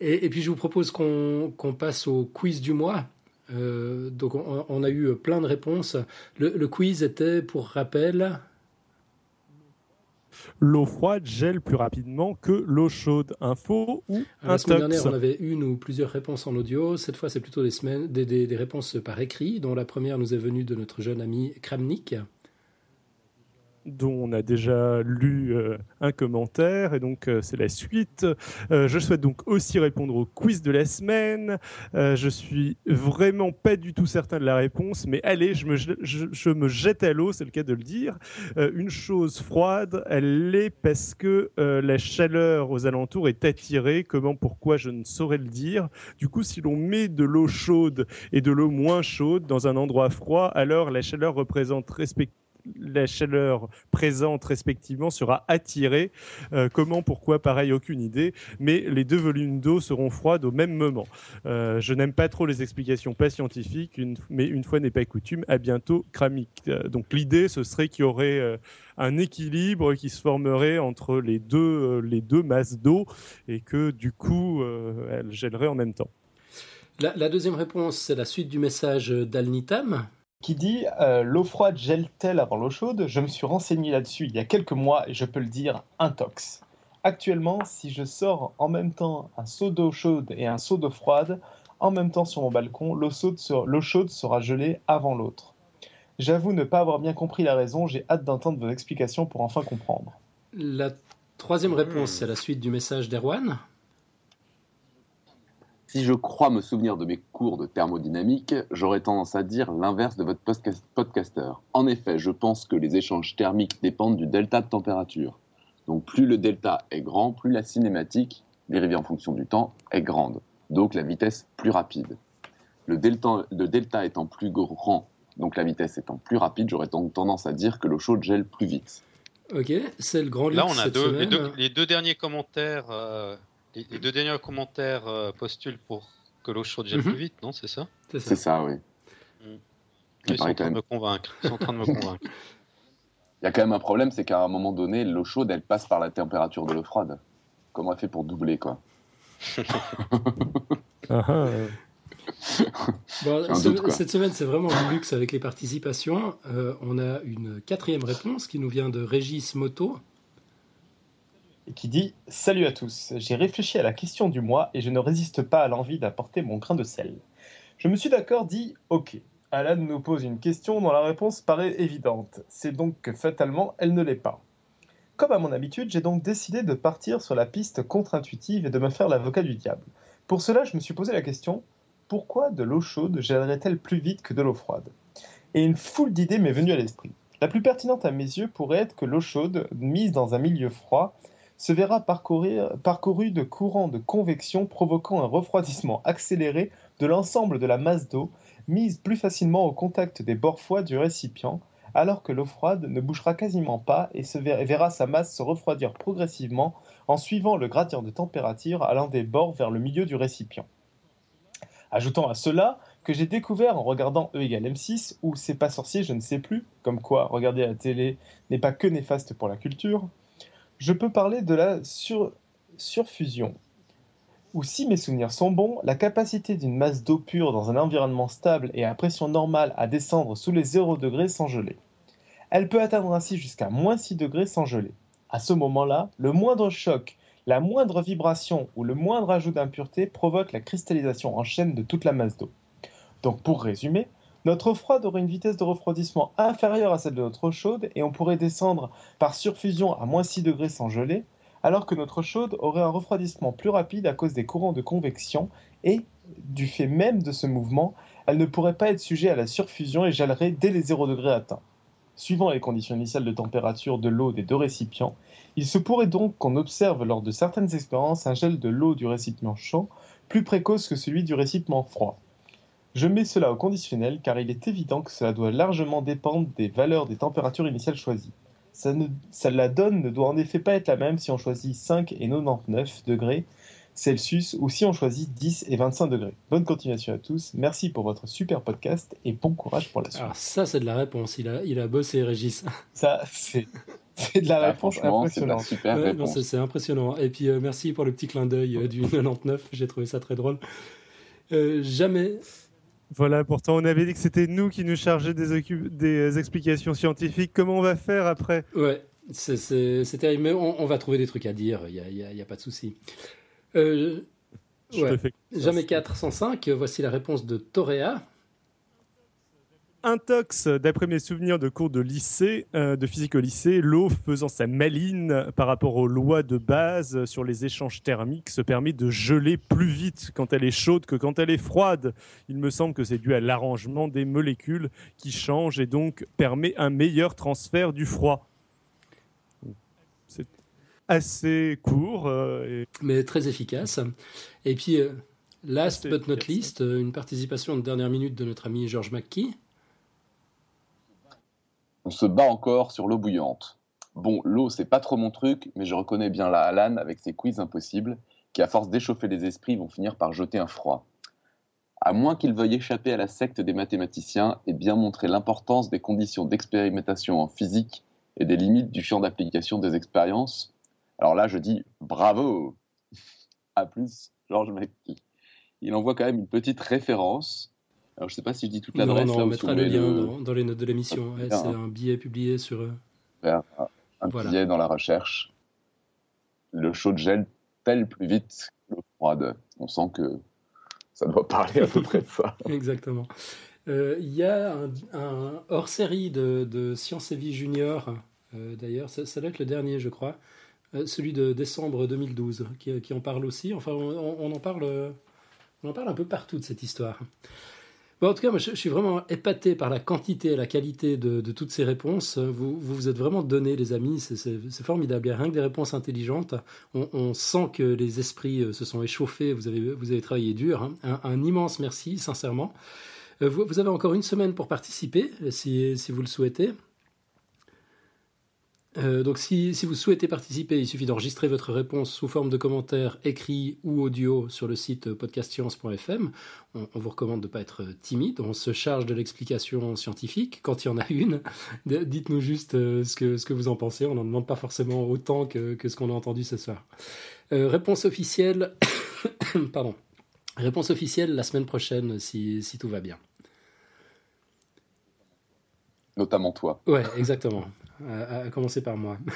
Et, puis je vous propose qu'on passe au quiz du mois. Euh, donc on, a eu plein de réponses. Le quiz était, pour rappel, l'eau froide gèle plus rapidement que l'eau chaude. Info ou un La semaine dernière, on avait une ou plusieurs réponses en audio. Cette fois, c'est plutôt des, semaines, des, des, des, réponses par écrit, dont la première nous est venue de notre jeune ami Kramnik dont on a déjà lu euh, un commentaire et donc euh, c'est la suite. Euh, je souhaite donc aussi répondre au quiz de la semaine. je suis vraiment pas du tout certain de la réponse, mais allez, je me, je, me jette à l'eau, c'est le cas de le dire. une chose froide, elle l'est parce que la chaleur aux alentours est attirée. Comment, pourquoi, je ne saurais le dire. Du coup, si l'on met de l'eau chaude et de l'eau moins chaude dans un endroit froid, alors la chaleur représente respectivement la chaleur présente respectivement sera attirée. Euh, comment, pourquoi, pareil, aucune idée. Mais les deux volumes d'eau seront froides au même moment. Euh, je n'aime pas trop les explications pas scientifiques, mais une fois n'est pas coutume, à bientôt, cramique. Euh, donc l'idée, ce serait qu'il y aurait un équilibre qui se formerait entre les deux, les deux masses d'eau et que du coup, elles gèleraient en même temps. La, la deuxième réponse, c'est la suite du message d'Alnitam qui dit euh, l'eau froide gèle-t-elle avant l'eau chaude? Je me suis renseigné là-dessus il y a quelques mois et je peux le dire, intox. Actuellement, si je sors en même temps un seau d'eau chaude et un seau d'eau froide, en même temps sur mon balcon, l'eau chaude sera gelée avant l'autre. J'avoue ne pas avoir bien compris la raison, j'ai hâte d'entendre vos explications pour enfin comprendre. La troisième réponse, c'est la suite du message d'Erwan. Si je crois me souvenir de mes cours de thermodynamique, j'aurais tendance à dire l'inverse de votre podcaster. En effet, je pense que les échanges thermiques dépendent du delta de température. Donc plus le delta est grand, plus la cinématique, dérivée en fonction du temps, est grande. Donc la vitesse plus rapide. Le delta, le delta étant plus grand, donc la vitesse étant plus rapide, j'aurais donc tendance à dire que l'eau chaude gèle plus vite. Ok, c'est le grand Là, on a deux, les, deux, derniers commentaires euh, les, deux derniers commentaires euh, postulent pour que l'eau chaude gèle plus mhm. vite, non C'est ça C'est ça. oui. Mm. Ils sont en train de me convaincre. Ils sont en train de me convaincre. Il y a quand même un problème, c'est qu'à un moment donné, l'eau chaude, elle passe par la température de l'eau froide. Comment elle fait pour doubler, quoi ah, ah, Cette semaine, c'est vraiment un luxe avec les participations. Euh, on a une quatrième réponse qui nous vient de Régis Moto qui dit Salut à tous, j'ai réfléchi à la question du mois et je ne résiste pas à l'envie d'apporter mon grain de sel. Je me suis d'accord dit Ok. Alan nous pose une question dont la réponse paraît évidente. C'est donc que fatalement elle ne l'est pas. Comme à mon habitude, j'ai donc décidé de partir sur la piste contre-intuitive et de me faire l'avocat du diable. Pour cela, je me suis posé la question pourquoi de l'eau chaude gèlerait-elle plus vite que de l'eau froide? Et une foule d'idées m'est venue à l'esprit. La plus pertinente à mes yeux pourrait être que l'eau chaude, mise dans un milieu froid, se verra parcouru de courants de convection provoquant un refroidissement accéléré de l'ensemble de la masse d'eau mise plus facilement au contact des bords froids du récipient, alors que l'eau froide ne bougera quasiment pas et, se verra, sa masse se refroidir progressivement en suivant le gradient de température allant des bords vers le milieu du récipient. Ajoutons à cela que j'ai découvert en regardant E égale M6, ou C'est pas sorcier, je ne sais plus, comme quoi regarder la télé n'est pas que néfaste pour la culture, je peux parler de la surfusion, où si mes souvenirs sont bons, la capacité d'une masse d'eau pure dans un environnement stable et à pression normale à descendre sous les 0 degrés sans geler. Elle peut atteindre ainsi jusqu'à moins 6 degrés sans geler. À ce moment-là, le moindre choc, la moindre vibration ou le moindre ajout d'impureté provoque la cristallisation en chaîne de toute la masse d'eau. Donc pour résumer, notre eau froide aurait une vitesse de refroidissement inférieure à celle de notre eau chaude et on pourrait descendre par surfusion à moins 6 degrés sans geler, alors que notre eau chaude aurait un refroidissement plus rapide à cause des courants de convection et, du fait même de ce mouvement, elle ne pourrait pas être sujet à la surfusion et gèlerait dès les 0 degrés atteints. Suivant les conditions initiales de température de l'eau des deux récipients, il se pourrait donc qu'on observe lors de certaines expériences un gel de l'eau du récipient chaud plus précoce que celui du récipient froid. Je mets cela au conditionnel car il est évident que cela doit largement dépendre des valeurs des températures initiales choisies. Ça la donne ne doit en effet pas être la même si on choisit 5 et 99 degrés, Celsius ou si on choisit 10 et 25 degrés. Bonne continuation à tous. Merci pour votre super podcast et bon courage pour la suite. Alors ça, c'est de la réponse. Il a, il a bossé, Régis. Ça, c'est c'est de la Ah, réponse impressionnante. Ouais, c'est impressionnant. Et puis euh, merci pour le petit clin d'œil euh, du 99. J'ai trouvé ça très drôle. Euh, jamais. Voilà, pourtant on avait dit que c'était nous qui nous chargeons des, explications scientifiques. Comment on va faire après? Ouais, c'est- terrible. Mais on, on va trouver des trucs à dire. Il n'y a, pas de souci. Euh, Ouais. jamais 405. Voici la réponse de Toréa. Intox, d'après mes souvenirs de cours de lycée, euh, de physique au lycée, l'eau faisant sa maline par rapport aux lois de base sur les échanges thermiques se permet de geler plus vite quand elle est chaude que quand elle est froide. Il me semble que c'est dû à l'arrangement des molécules qui changent et donc permet un meilleur transfert du froid. C'est assez court. euh, et mais très efficace. Et puis, euh, last but not least, une participation de dernière minute de notre ami George McKee. On se bat encore sur l'eau bouillante. Bon, l'eau, c'est pas trop mon truc, mais je reconnais bien la Alan avec ses quiz impossibles, qui à force d'échauffer les esprits vont finir par jeter un froid. À moins qu'il veuille échapper à la secte des mathématiciens et bien montrer l'importance des conditions d'expérimentation en physique et des limites du champ d'application des expériences, alors là, je dis bravo À plus, Georges McKee. Il envoie quand même une petite référence. Alors, je sais pas si je dis toute l'adresse. non, là, on mettra le lien dans, dans les notes de l'émission. Ah, Ouais, c'est un billet publié sur. euh, un, un Voilà. billet dans la recherche. Le chaud gèle tel plus vite que l'eau froide. On sent que ça doit parler à peu près de ça. Exactement. Euh, Il y a un, un hors-série de, de Science et Vie Junior, euh, d'ailleurs, ça, ça doit être le dernier, je crois, euh, celui de décembre 2012, qui, qui en parle aussi. Enfin, on, en parle, on en parle un peu partout de cette histoire. Bon, en tout cas, moi, je, suis vraiment épaté par la quantité et la qualité de, toutes ces réponses. Vous, vous êtes vraiment donnés, les amis. C'est- formidable. Il n'y a rien que des réponses intelligentes. On, sent que les esprits euh, se sont échauffés. Vous avez, travaillé dur. hein. Un, immense merci, sincèrement. Euh, Vous, avez encore une semaine pour participer, si vous le souhaitez. Euh, donc, si, si vous souhaitez participer, il suffit d'enregistrer votre réponse sous forme de commentaire écrit ou audio sur le site podcastscience.fm. On, on vous recommande de ne pas être timide. On se charge de l'explication scientifique quand il y en a une. Dites-nous juste euh, ce, que, ce que vous en pensez. On n'en demande pas forcément autant que, que ce qu'on a entendu ce soir. Euh, réponse officielle. Pardon. Réponse officielle la semaine prochaine, si, si tout va bien. Notamment toi. Ouais, exactement. À, à commencer par moi.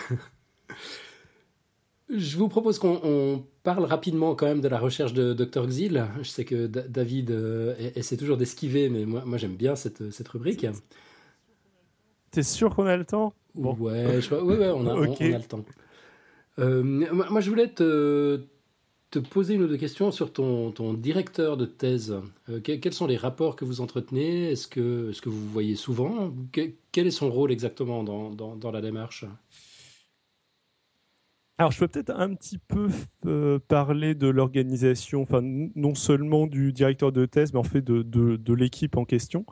Je vous propose qu'on on parle rapidement quand même de la recherche de Dr Xil. Je sais que Da- David euh, essaie toujours d'esquiver, mais moi, moi j'aime bien cette, cette rubrique. T'es sûr qu'on a le temps? Bon. Ouais, je, ouais, ouais, on a, on- Ok. on a le temps. Euh, moi, je voulais te, te poser une ou deux questions sur ton, ton directeur de thèse. Euh, que- quels sont les rapports que vous entretenez? Est-ce que, que vous voyez souvent? Que- Quel est son rôle exactement dans, dans, dans la démarche? Alors, je peux peut-être un petit peu euh, parler de l'organisation, enfin, non seulement du directeur de thèse, mais en fait de, de, de l'équipe en question.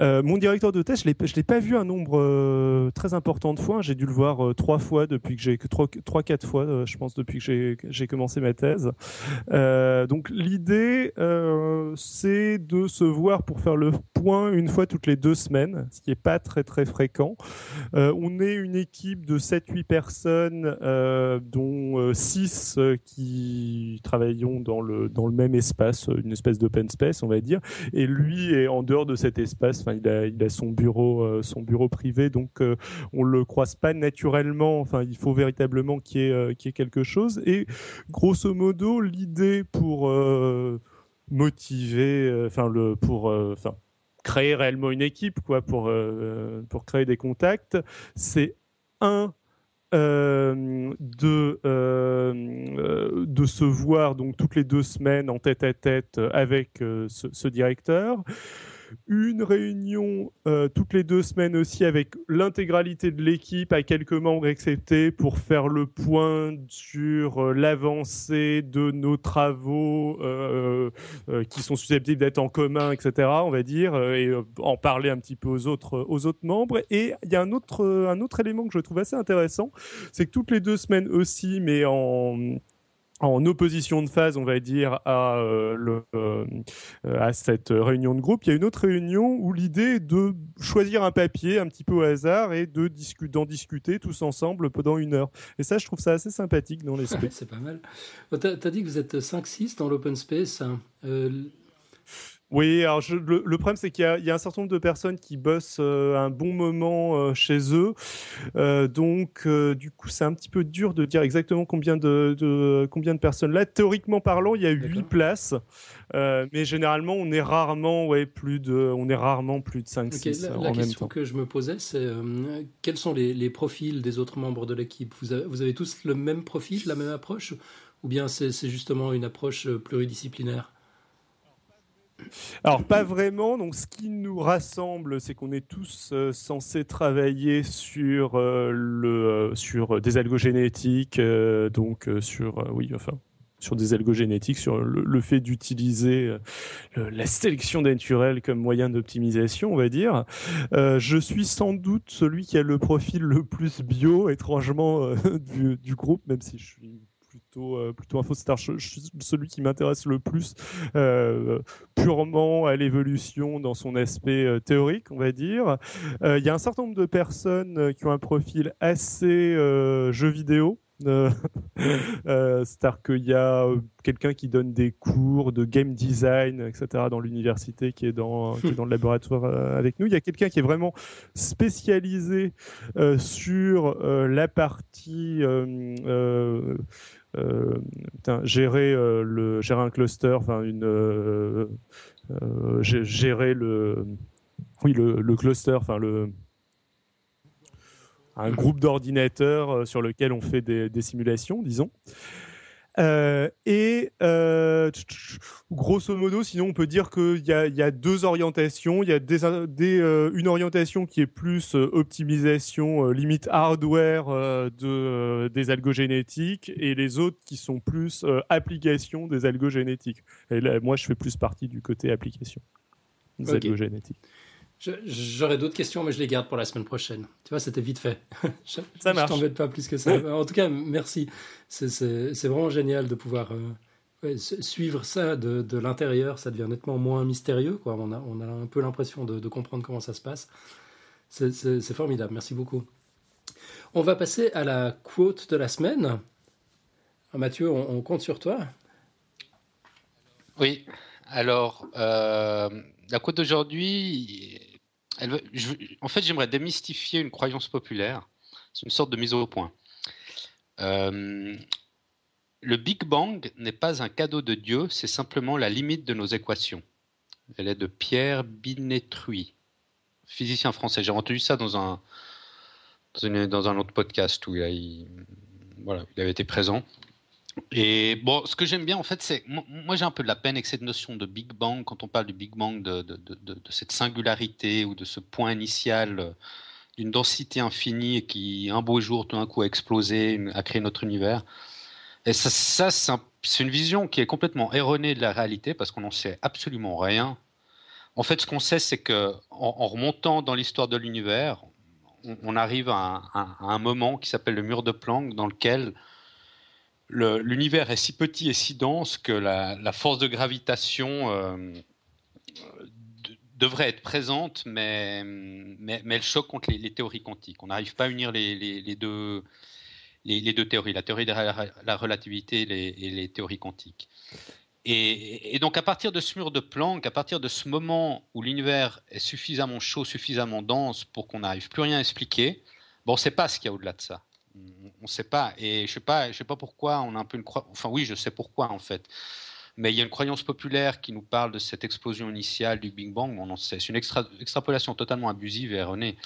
Euh, mon directeur de thèse, je ne l'ai pas vu un nombre euh, très important de fois. J'ai dû le voir euh, trois fois depuis que j'ai trois, trois, quatre fois, euh, je pense, depuis que j'ai- commencé ma thèse. Euh, donc, l'idée, c'est de se voir pour faire le point une fois toutes les deux semaines, ce qui n'est pas très très fréquent. On est une équipe de 7-8 personnes, dont 6 qui travaillons dans le, dans le même espace, une espèce d'open space, on va dire. Et lui est en dehors de cet espace, enfin, il, a, il a son bureau, euh, son bureau privé, donc euh, on le croise pas naturellement. Enfin, il faut véritablement qu'il y, ait, euh, quelque chose. Et grosso modo, l'idée pour euh, motiver, euh, enfin, le, pour. euh, enfin, créer réellement une équipe, quoi, pour, euh, pour créer des contacts, c'est un euh, de, euh, euh, de se voir donc toutes les deux semaines en tête à tête avec euh, ce directeur. Une réunion euh, toutes les deux semaines aussi avec l'intégralité de l'équipe, à quelques membres exceptés, pour faire le point sur euh, l'avancée de nos travaux euh, qui sont susceptibles d'être en commun, etc. On va dire, et en parler un petit peu aux autres, aux autres membres. Et il y a un autre, un autre élément que je trouve assez intéressant, c'est que toutes les deux semaines aussi, mais en en opposition de phase, on va dire, à, euh, euh, à cette réunion de groupe, il y a une autre réunion où l'idée est de choisir un papier un petit peu au hasard et de d'en discuter tous ensemble pendant une heure. Et ça, je trouve ça assez sympathique dans l'esprit. c'est pas mal. Tu as, dit que vous êtes 5-6 dans l'open space. Hein. Oui, alors le, problème c'est qu'il y, a un certain nombre de personnes qui bossent euh, un bon moment euh, chez eux, euh, donc du coup c'est un petit peu dur de dire exactement combien de, combien de personnes. Là, théoriquement parlant, il y a 8 places, mais généralement on est rarement ouais plus de, on est rarement plus de 5 6 la, la question que je me posais, c'est quels sont les, profils des autres membres de l'équipe? Vous avez tous le même profil, la même approche, ou bien c'est justement une approche pluridisciplinaire? Alors pas vraiment. Donc ce qui nous rassemble, c'est qu'on est tous euh, censés travailler sur euh, le euh, sur des algogénétiques, donc sur oui enfin sur des algogénétiques, sur le, fait d'utiliser la sélection naturelle comme moyen d'optimisation, on va dire. je suis sans doute celui qui a le profil le plus bio, étrangement, du, du, groupe, même si je suis plutôt, euh, plutôt info. C'est celui qui m'intéresse le plus euh, purement à l'évolution dans son aspect euh, théorique, on va dire. Il y a un certain nombre de personnes qui ont un profil assez jeu vidéo. C'est-à-dire qu'il y a quelqu'un qui donne des cours de game design, etc., dans l'université, qui, est dans, qui est dans le laboratoire avec nous. Il y a quelqu'un qui est vraiment spécialisé sur la partie euh, gérer euh, le gérer un cluster, enfin une euh, gérer le oui le, le cluster, enfin le un groupe d'ordinateurs sur lequel on fait des, des simulations, disons. Euh, et euh, grosso modo, sinon on peut dire qu'il y, y a, deux orientations. Il y a des, des, euh, une orientation qui est plus optimisation limite hardware de, des algogénétiques et les autres qui sont plus application des algogénétiques. Et là, moi, je fais plus partie du côté application des algogénétiques. J'aurais d'autres questions, mais je les garde pour la semaine prochaine. Tu vois, c'était vite fait. je, ça marche. Je t'embête pas plus que ça. En tout cas, merci. C'est vraiment génial de pouvoir euh, suivre ça de, de l'intérieur. Ça devient nettement moins mystérieux. Quoi. On, a, on a un peu l'impression de, de, comprendre comment ça se passe. C'est formidable. Merci beaucoup. On va passer à la quote de la semaine. Ah, Mathieu, on, compte sur toi. Oui. Alors, euh, la quote d'aujourd'hui, en fait, j'aimerais démystifier une croyance populaire. C'est une sorte de mise au point. Euh, le Big Bang n'est pas un cadeau de Dieu, c'est simplement la limite de nos équations. Elle est de Pierre Binetruy, physicien français. J'ai entendu ça dans un, dans, un autre podcast où il, voilà, il avait été présent. Et bon, ce que j'aime bien en fait, c'est moi, j'ai un peu de la peine avec cette notion de Big Bang quand on parle du Big Bang, de, de, cette singularité ou de ce point initial euh, d'une densité infinie qui un beau jour tout d'un coup a explosé, a créé notre univers. Et ça, c'est une vision qui est complètement erronée de la réalité parce qu'on n'en sait absolument rien. En fait, ce qu'on sait, c'est que en, remontant dans l'histoire de l'univers, on, arrive à un moment qui s'appelle le mur de Planck, dans lequel l'univers est si petit et si dense que la, force de gravitation euh, devrait être présente, mais, mais, elle choque contre les, théories quantiques. On n'arrive pas à unir les, deux, les, deux théories, la théorie de la, relativité et les, théories quantiques. Et, donc à partir de ce mur de Planck, à partir de ce moment où l'univers est suffisamment chaud, suffisamment dense pour qu'on n'arrive plus rien à expliquer, bon, on ne sait pas ce qu'il y a au-delà de ça on ne sait pas. Et je sais pas, je sais pas pourquoi on a un peu une Enfin oui, je sais pourquoi en fait. Mais il y a une croyance populaire qui nous parle de cette explosion initiale du Big Bang. On c'est une extrapolation totalement abusive et erronée.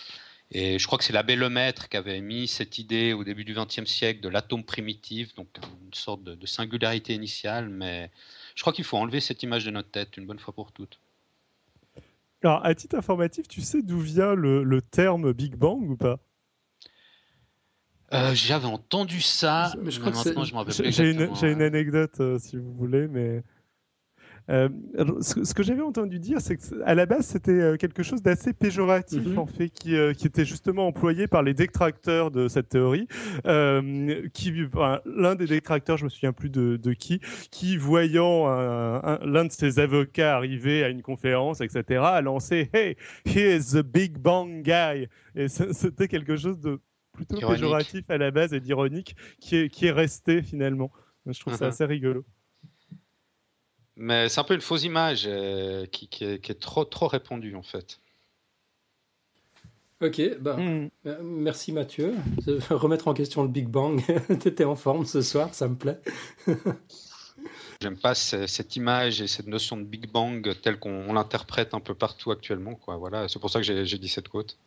Et je crois que c'est l'abbé Lemaître qui avait mis cette idée au début du XXe siècle de l'atome primitif, donc une sorte de, singularité initiale. Mais je crois qu'il faut enlever cette image de notre tête une bonne fois pour toutes. Alors, à titre informatif, tu sais d'où vient le terme Big Bang ou pas? Euh, j'avais entendu ça, mais je crois que J'ai une, une, anecdote, euh, si vous voulez, mais Euh, ce, que j'avais entendu dire, c'est qu'à la base, c'était quelque chose d'assez péjoratif, mhm. en fait, qui, euh, qui, était justement employé par les détracteurs de cette théorie. qui, l'un des détracteurs, je me souviens plus de, de qui, qui voyant l'un de ses avocats arriver à une conférence, etc., a lancé Hey, here's the Big Bang guy. Et c'était quelque chose de plutôt péjoratif à la base et d'ironique qui est, qui est resté finalement. Je trouve ça uh-huh. assez rigolo. Mais c'est un peu une fausse image euh, qui, est, trop, trop répandue en fait. Ok, ben, hmm. euh, merci Mathieu. Remettre en question le Big Bang. T'étais en forme ce soir, ça me plaît. J'aime pas cette image et cette notion de Big Bang telle qu'on l'interprète un peu partout actuellement. Quoi. Voilà, c'est pour ça que j'ai dit cette quote.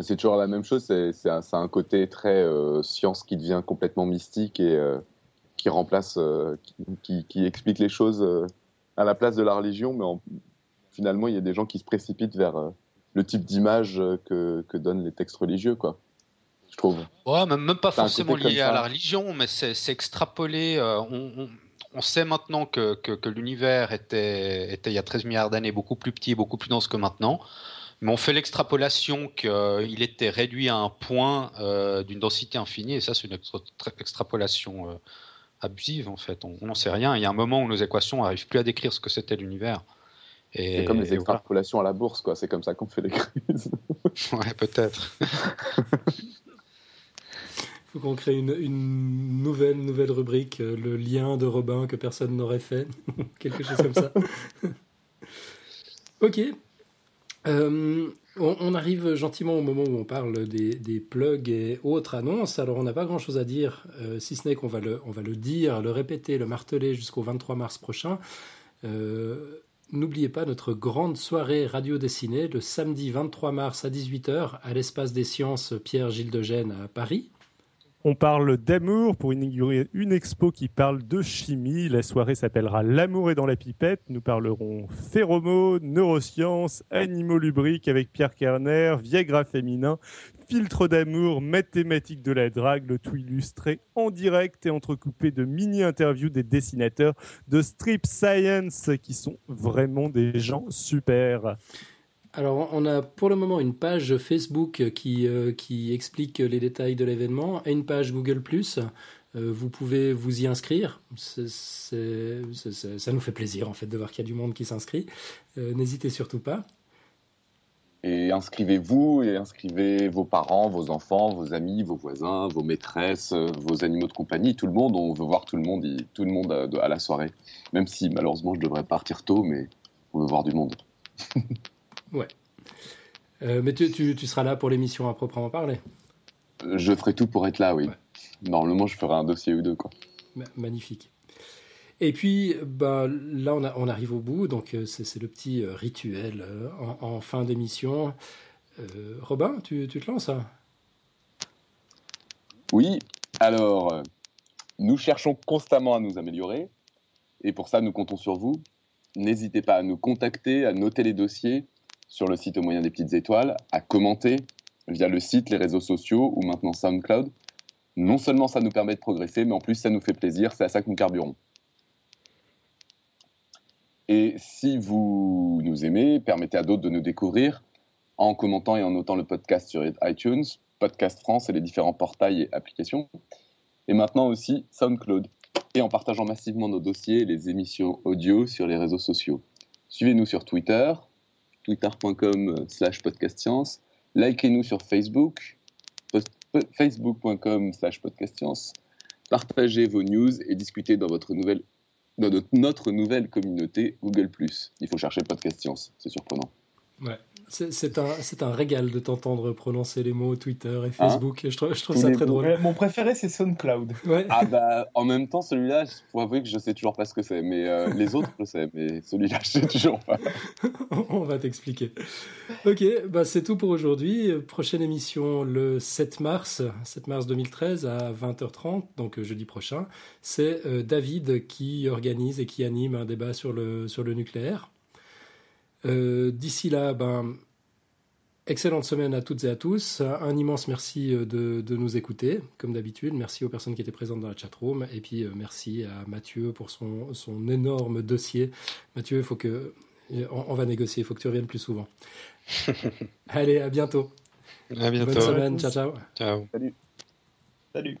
C'est toujours la même chose, c'est un, un, côté très euh, science qui devient complètement mystique et qui remplace, euh, qui, qui, explique les choses euh, à la place de la religion, mais finalement, il y a des gens qui se précipitent vers euh, le type d'image que, que, donnent les textes religieux, quoi. Je trouve. Ouais, même, même pas forcément lié à la religion, mais c'est extrapolé. on, on, sait maintenant que, que, que l'univers était, était, il y a 13 milliards d'années, beaucoup plus petit, beaucoup plus dense que maintenant. Mais on fait l'extrapolation qu'il était réduit à un point d'une densité infinie, et ça, c'est une extrapolation abusive en fait. On n'en sait rien. Il y a un moment où nos équations n'arrivent plus à décrire ce que c'était l'univers. C'est comme les extrapolations à la bourse, quoi. C'est comme ça qu'on fait les crises. ouais, peut-être. Il faut qu'on crée une, nouvelle, nouvelle rubrique, euh, le lien de Robin que personne n'aurait fait, quelque chose comme ça. ok. Euh, on, arrive gentiment au moment où on parle des, plugs et autres annonces. Alors, on n'a pas grand-chose à dire, euh, si ce n'est qu'on va le, dire, le répéter, le marteler jusqu'au 23 mars prochain. Euh, n'oubliez pas notre grande soirée radio dessinée le samedi 23 mars à 18h à l'espace des sciences Pierre-Gilles de Gênes à Paris. On parle d'amour pour inaugurer une expo qui parle de chimie. La soirée s'appellera L'amour est dans la pipette. Nous parlerons phéromones, neurosciences, animaux lubriques avec Pierre Kerner, Viagra féminin, filtre d'amour, mathématiques de la drague, le tout illustré en direct et entrecoupé de mini-interviews des dessinateurs de Strip Science qui sont vraiment des gens super. Alors, on a pour le moment une page Facebook qui, euh, qui explique les détails de l'événement et une page Google ⁇ euh, vous pouvez vous y inscrire. ça nous fait plaisir en fait de voir qu'il y a du monde qui s'inscrit. Euh, n'hésitez surtout pas. Et inscrivez-vous et inscrivez vos parents, vos enfants, vos amis, vos voisins, vos maîtresses, vos animaux de compagnie, tout le monde. On veut voir tout le monde, tout le monde à, la soirée. Même si malheureusement je devrais partir tôt, mais on veut voir du monde. Ouais. Euh, mais tu, tu, seras là pour l'émission à proprement parler Je ferai tout pour être là, oui. Normalement, je ferai un dossier ou deux. Quoi. Magnifique. Et puis, bah, là, on, on arrive au bout, donc euh, c'est le petit euh, rituel en, fin d'émission. Robin, tu, tu, te lances hein? Oui, alors, nous cherchons constamment à nous améliorer, et pour ça, nous comptons sur vous. N'hésitez pas à nous contacter, à noter les dossiers, sur le site au moyen des petites étoiles, à commenter via le site, les réseaux sociaux ou maintenant SoundCloud. Non seulement ça nous permet de progresser, mais en plus ça nous fait plaisir, c'est à ça que nous carburons. Et si vous nous aimez, permettez à d'autres de nous découvrir en commentant et en notant le podcast sur iTunes, Podcast France et les différents portails et applications. Et maintenant aussi SoundCloud. Et en partageant massivement nos dossiers et les émissions audio sur les réseaux sociaux. Suivez-nous sur Twitter, twitter.com euh, slash podcastscience. Likez-nous sur Facebook, facebook.com slash podcastscience. Partagez vos news et discutez dans, dans notre, nouvelle communauté Google+. Il faut chercher Podcast Science, c'est surprenant. Ouais. C'est un, un, régal de t'entendre prononcer les mots Twitter et hein Facebook. je, trouve, je trouve ça très drôle. Mon préféré, c'est SoundCloud. Ouais. Ah bah, en même temps, celui-là, il faut avouer que je sais toujours pas ce que c'est. Mais euh, les autres, je sais. Mais celui-là, je sais toujours pas. On va t'expliquer. Ok, bah, c'est tout pour aujourd'hui. Prochaine émission le 7 mars, 7 mars 2013 à 20h30, donc euh, jeudi prochain. C'est euh, David qui organise et qui anime un débat sur le, sur le nucléaire. Euh, d'ici là, ben, Excellente semaine à toutes et à tous. Un immense merci euh, de, nous écouter, comme d'habitude. Merci aux personnes qui étaient présentes dans la chatroom. Et puis euh, merci à Mathieu pour son, son énorme dossier. Mathieu, il faut que. On, va négocier, il faut que tu reviennes plus souvent. Allez, à bientôt. À bientôt. Bonne semaine. Ciao, ciao. Ciao. Salut. Salut.